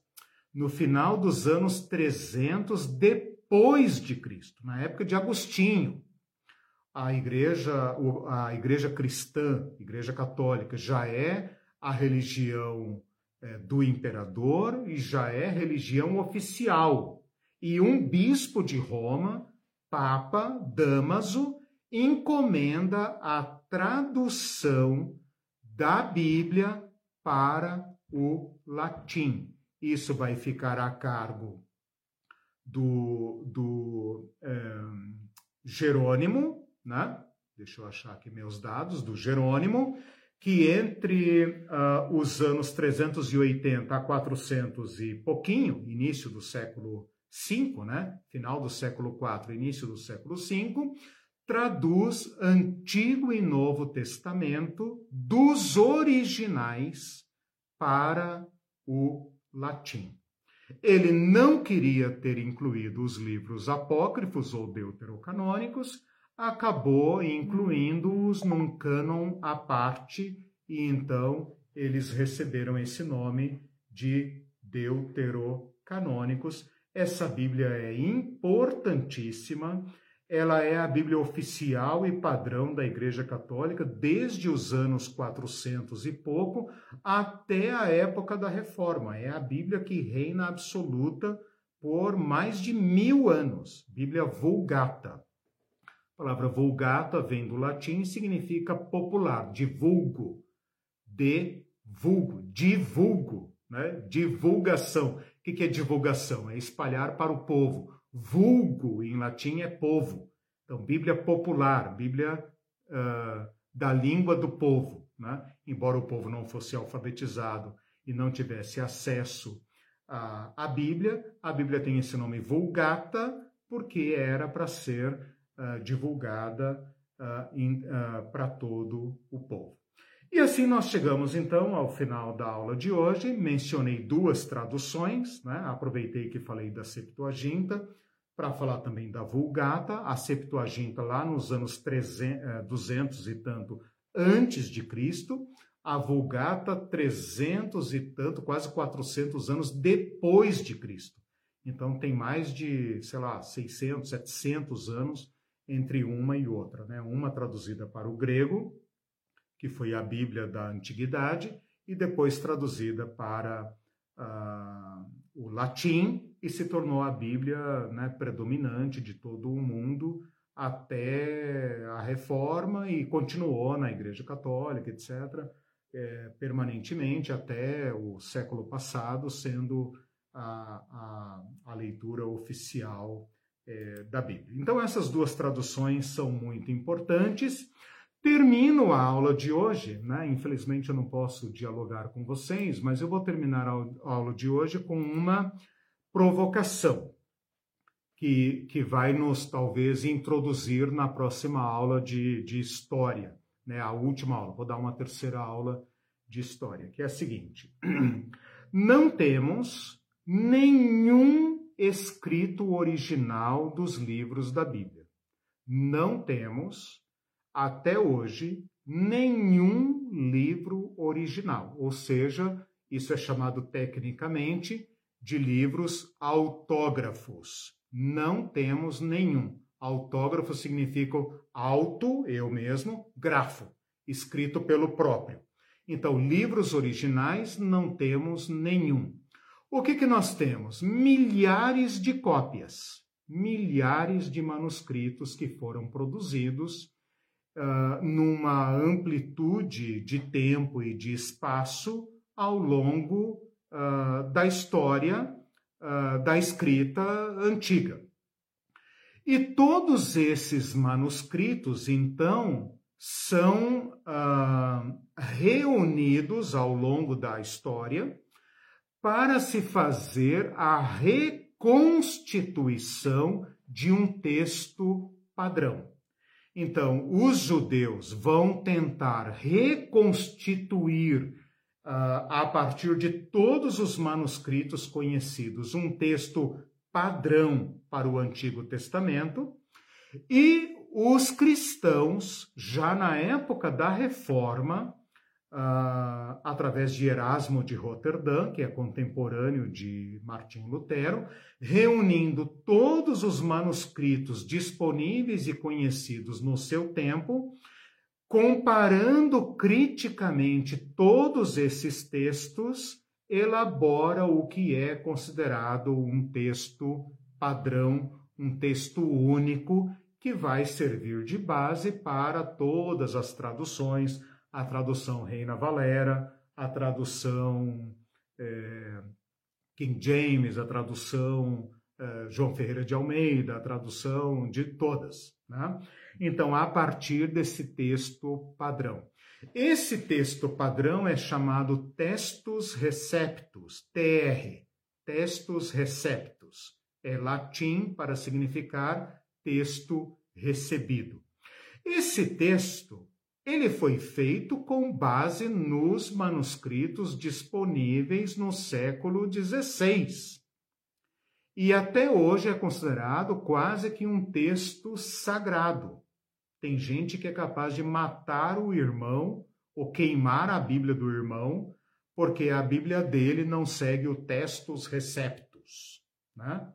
no final dos anos 300 depois de Cristo, na época de Agostinho a igreja, a igreja cristã, igreja católica, já é a religião é, do imperador e já é religião oficial. E um bispo de Roma, Papa Damaso, encomenda a tradução da Bíblia para o latim. Isso vai ficar a cargo do, do é, Jerônimo, né? deixa eu achar aqui meus dados, do Jerônimo, que entre uh, os anos 380 a 400 e pouquinho, início do século V, né? final do século IV, início do século V, traduz Antigo e Novo Testamento dos originais para o latim. Ele não queria ter incluído os livros apócrifos ou deuterocanônicos, acabou incluindo-os num cânon à parte e então eles receberam esse nome de deuterocanônicos. Essa Bíblia é importantíssima, ela é a Bíblia oficial e padrão da Igreja Católica desde os anos 400 e pouco até a época da Reforma. É a Bíblia que reina absoluta por mais de mil anos. Bíblia Vulgata. A palavra vulgata vem do latim e significa popular, divulgo, de vulgo, divulgo, né? divulgação. O que é divulgação? É espalhar para o povo. Vulgo, em latim, é povo. Então, Bíblia popular, Bíblia uh, da língua do povo. Né? Embora o povo não fosse alfabetizado e não tivesse acesso à, à Bíblia, a Bíblia tem esse nome Vulgata, porque era para ser uh, divulgada uh, para todo o povo. E assim nós chegamos então ao final da aula de hoje. Mencionei duas traduções, né? aproveitei que falei da Septuaginta para falar também da Vulgata, a Septuaginta lá nos anos 300, 200 eh, e tanto antes de Cristo, a Vulgata 300 e tanto, quase 400 anos depois de Cristo. Então tem mais de, sei lá, 600, 700 anos entre uma e outra, né? Uma traduzida para o grego, que foi a Bíblia da Antiguidade, e depois traduzida para uh, o latim e se tornou a Bíblia né, predominante de todo o mundo até a Reforma e continuou na Igreja Católica, etc., é, permanentemente até o século passado, sendo a, a, a leitura oficial é, da Bíblia. Então, essas duas traduções são muito importantes. Termino a aula de hoje, né? infelizmente eu não posso dialogar com vocês, mas eu vou terminar a aula de hoje com uma provocação que, que vai nos talvez introduzir na próxima aula de, de história, né? a última aula. Vou dar uma terceira aula de história, que é a seguinte: <clears throat> não temos nenhum escrito original dos livros da Bíblia. Não temos, até hoje, nenhum livro original, ou seja, isso é chamado tecnicamente de livros autógrafos. Não temos nenhum. Autógrafo significa auto, eu mesmo, grafo, escrito pelo próprio. Então, livros originais não temos nenhum. O que, que nós temos? Milhares de cópias, milhares de manuscritos que foram produzidos uh, numa amplitude de tempo e de espaço ao longo uh, da história uh, da escrita antiga. E todos esses manuscritos, então, são reunidos ao longo da história para se fazer a reconstituição de um texto padrão. Então, os judeus vão tentar reconstituir, uh, a partir de todos os manuscritos conhecidos, um texto padrão para o Antigo Testamento, e os cristãos, já na época da Reforma, uh, através de Erasmo de Roterdã, que é contemporâneo de Martim Lutero, reunindo todos os manuscritos disponíveis e conhecidos no seu tempo, comparando criticamente todos esses textos, elabora o que é considerado um texto padrão, um texto único, que vai servir de base para todas as traduções, a tradução Reina Valera, a tradução é, King James, a tradução é, João Ferreira de Almeida, a tradução de todas. Né? Então, a partir desse texto padrão. Esse texto padrão é chamado Textus Receptus, TR, Textus Receptus. É latim para significar texto recebido. Esse texto ele foi feito com base nos manuscritos disponíveis no século XVI. E até hoje é considerado quase que um texto sagrado. Tem gente que é capaz de matar o irmão ou queimar a Bíblia do irmão, porque a Bíblia dele não segue o textus receptus. Né?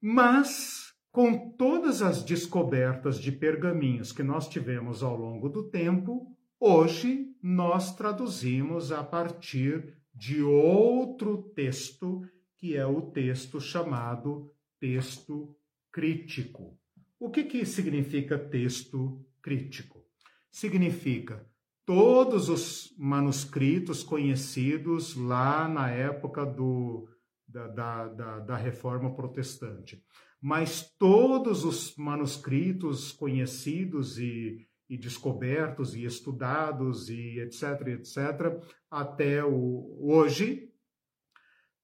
Mas com todas as descobertas de pergaminhos que nós tivemos ao longo do tempo, hoje nós traduzimos a partir de outro texto que é o texto chamado texto crítico. O que, que significa texto crítico? Significa todos os manuscritos conhecidos lá na época do, da, da, da, da Reforma Protestante. Mas todos os manuscritos conhecidos e, e descobertos e estudados e etc, etc, até o, hoje,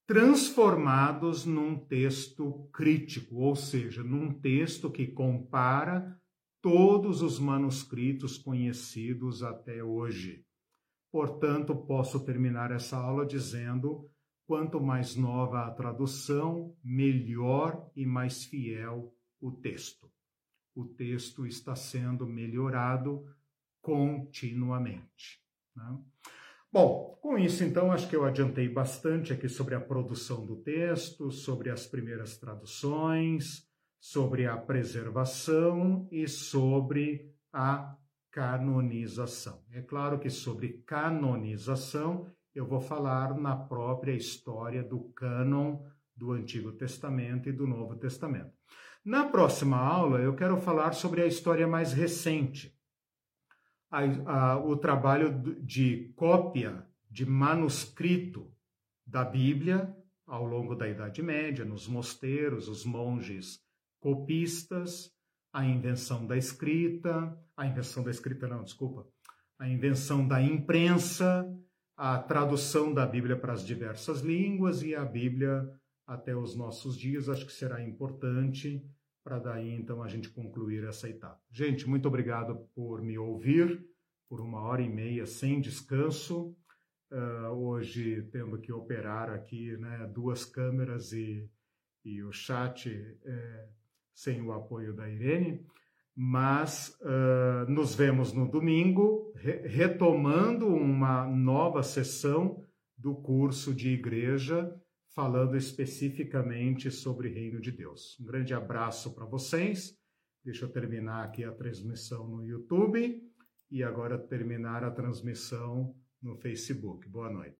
transformados num texto crítico, ou seja, num texto que compara todos os manuscritos conhecidos até hoje. Portanto, posso terminar essa aula dizendo: quanto mais nova a tradução, melhor e mais fiel o texto. O texto está sendo melhorado continuamente. Né? Bom, com isso, então, acho que eu adiantei bastante aqui sobre a produção do texto, sobre as primeiras traduções sobre a preservação e sobre a canonização. É claro que sobre canonização eu vou falar na própria história do cânon do Antigo Testamento e do Novo Testamento. Na próxima aula, eu quero falar sobre a história mais recente, a, a, o trabalho de cópia de manuscrito da Bíblia ao longo da Idade Média, nos mosteiros, os monges copistas, a invenção da escrita, a invenção da escrita não, desculpa, a invenção da imprensa, a tradução da Bíblia para as diversas línguas e a Bíblia até os nossos dias, acho que será importante para daí então a gente concluir essa etapa. Gente, muito obrigado por me ouvir por uma hora e meia sem descanso. Uh, hoje tendo que operar aqui né, duas câmeras e, e o chat é, sem o apoio da Irene, mas uh, nos vemos no domingo, re retomando uma nova sessão do curso de igreja, falando especificamente sobre Reino de Deus. Um grande abraço para vocês. Deixa eu terminar aqui a transmissão no YouTube e agora terminar a transmissão no Facebook. Boa noite.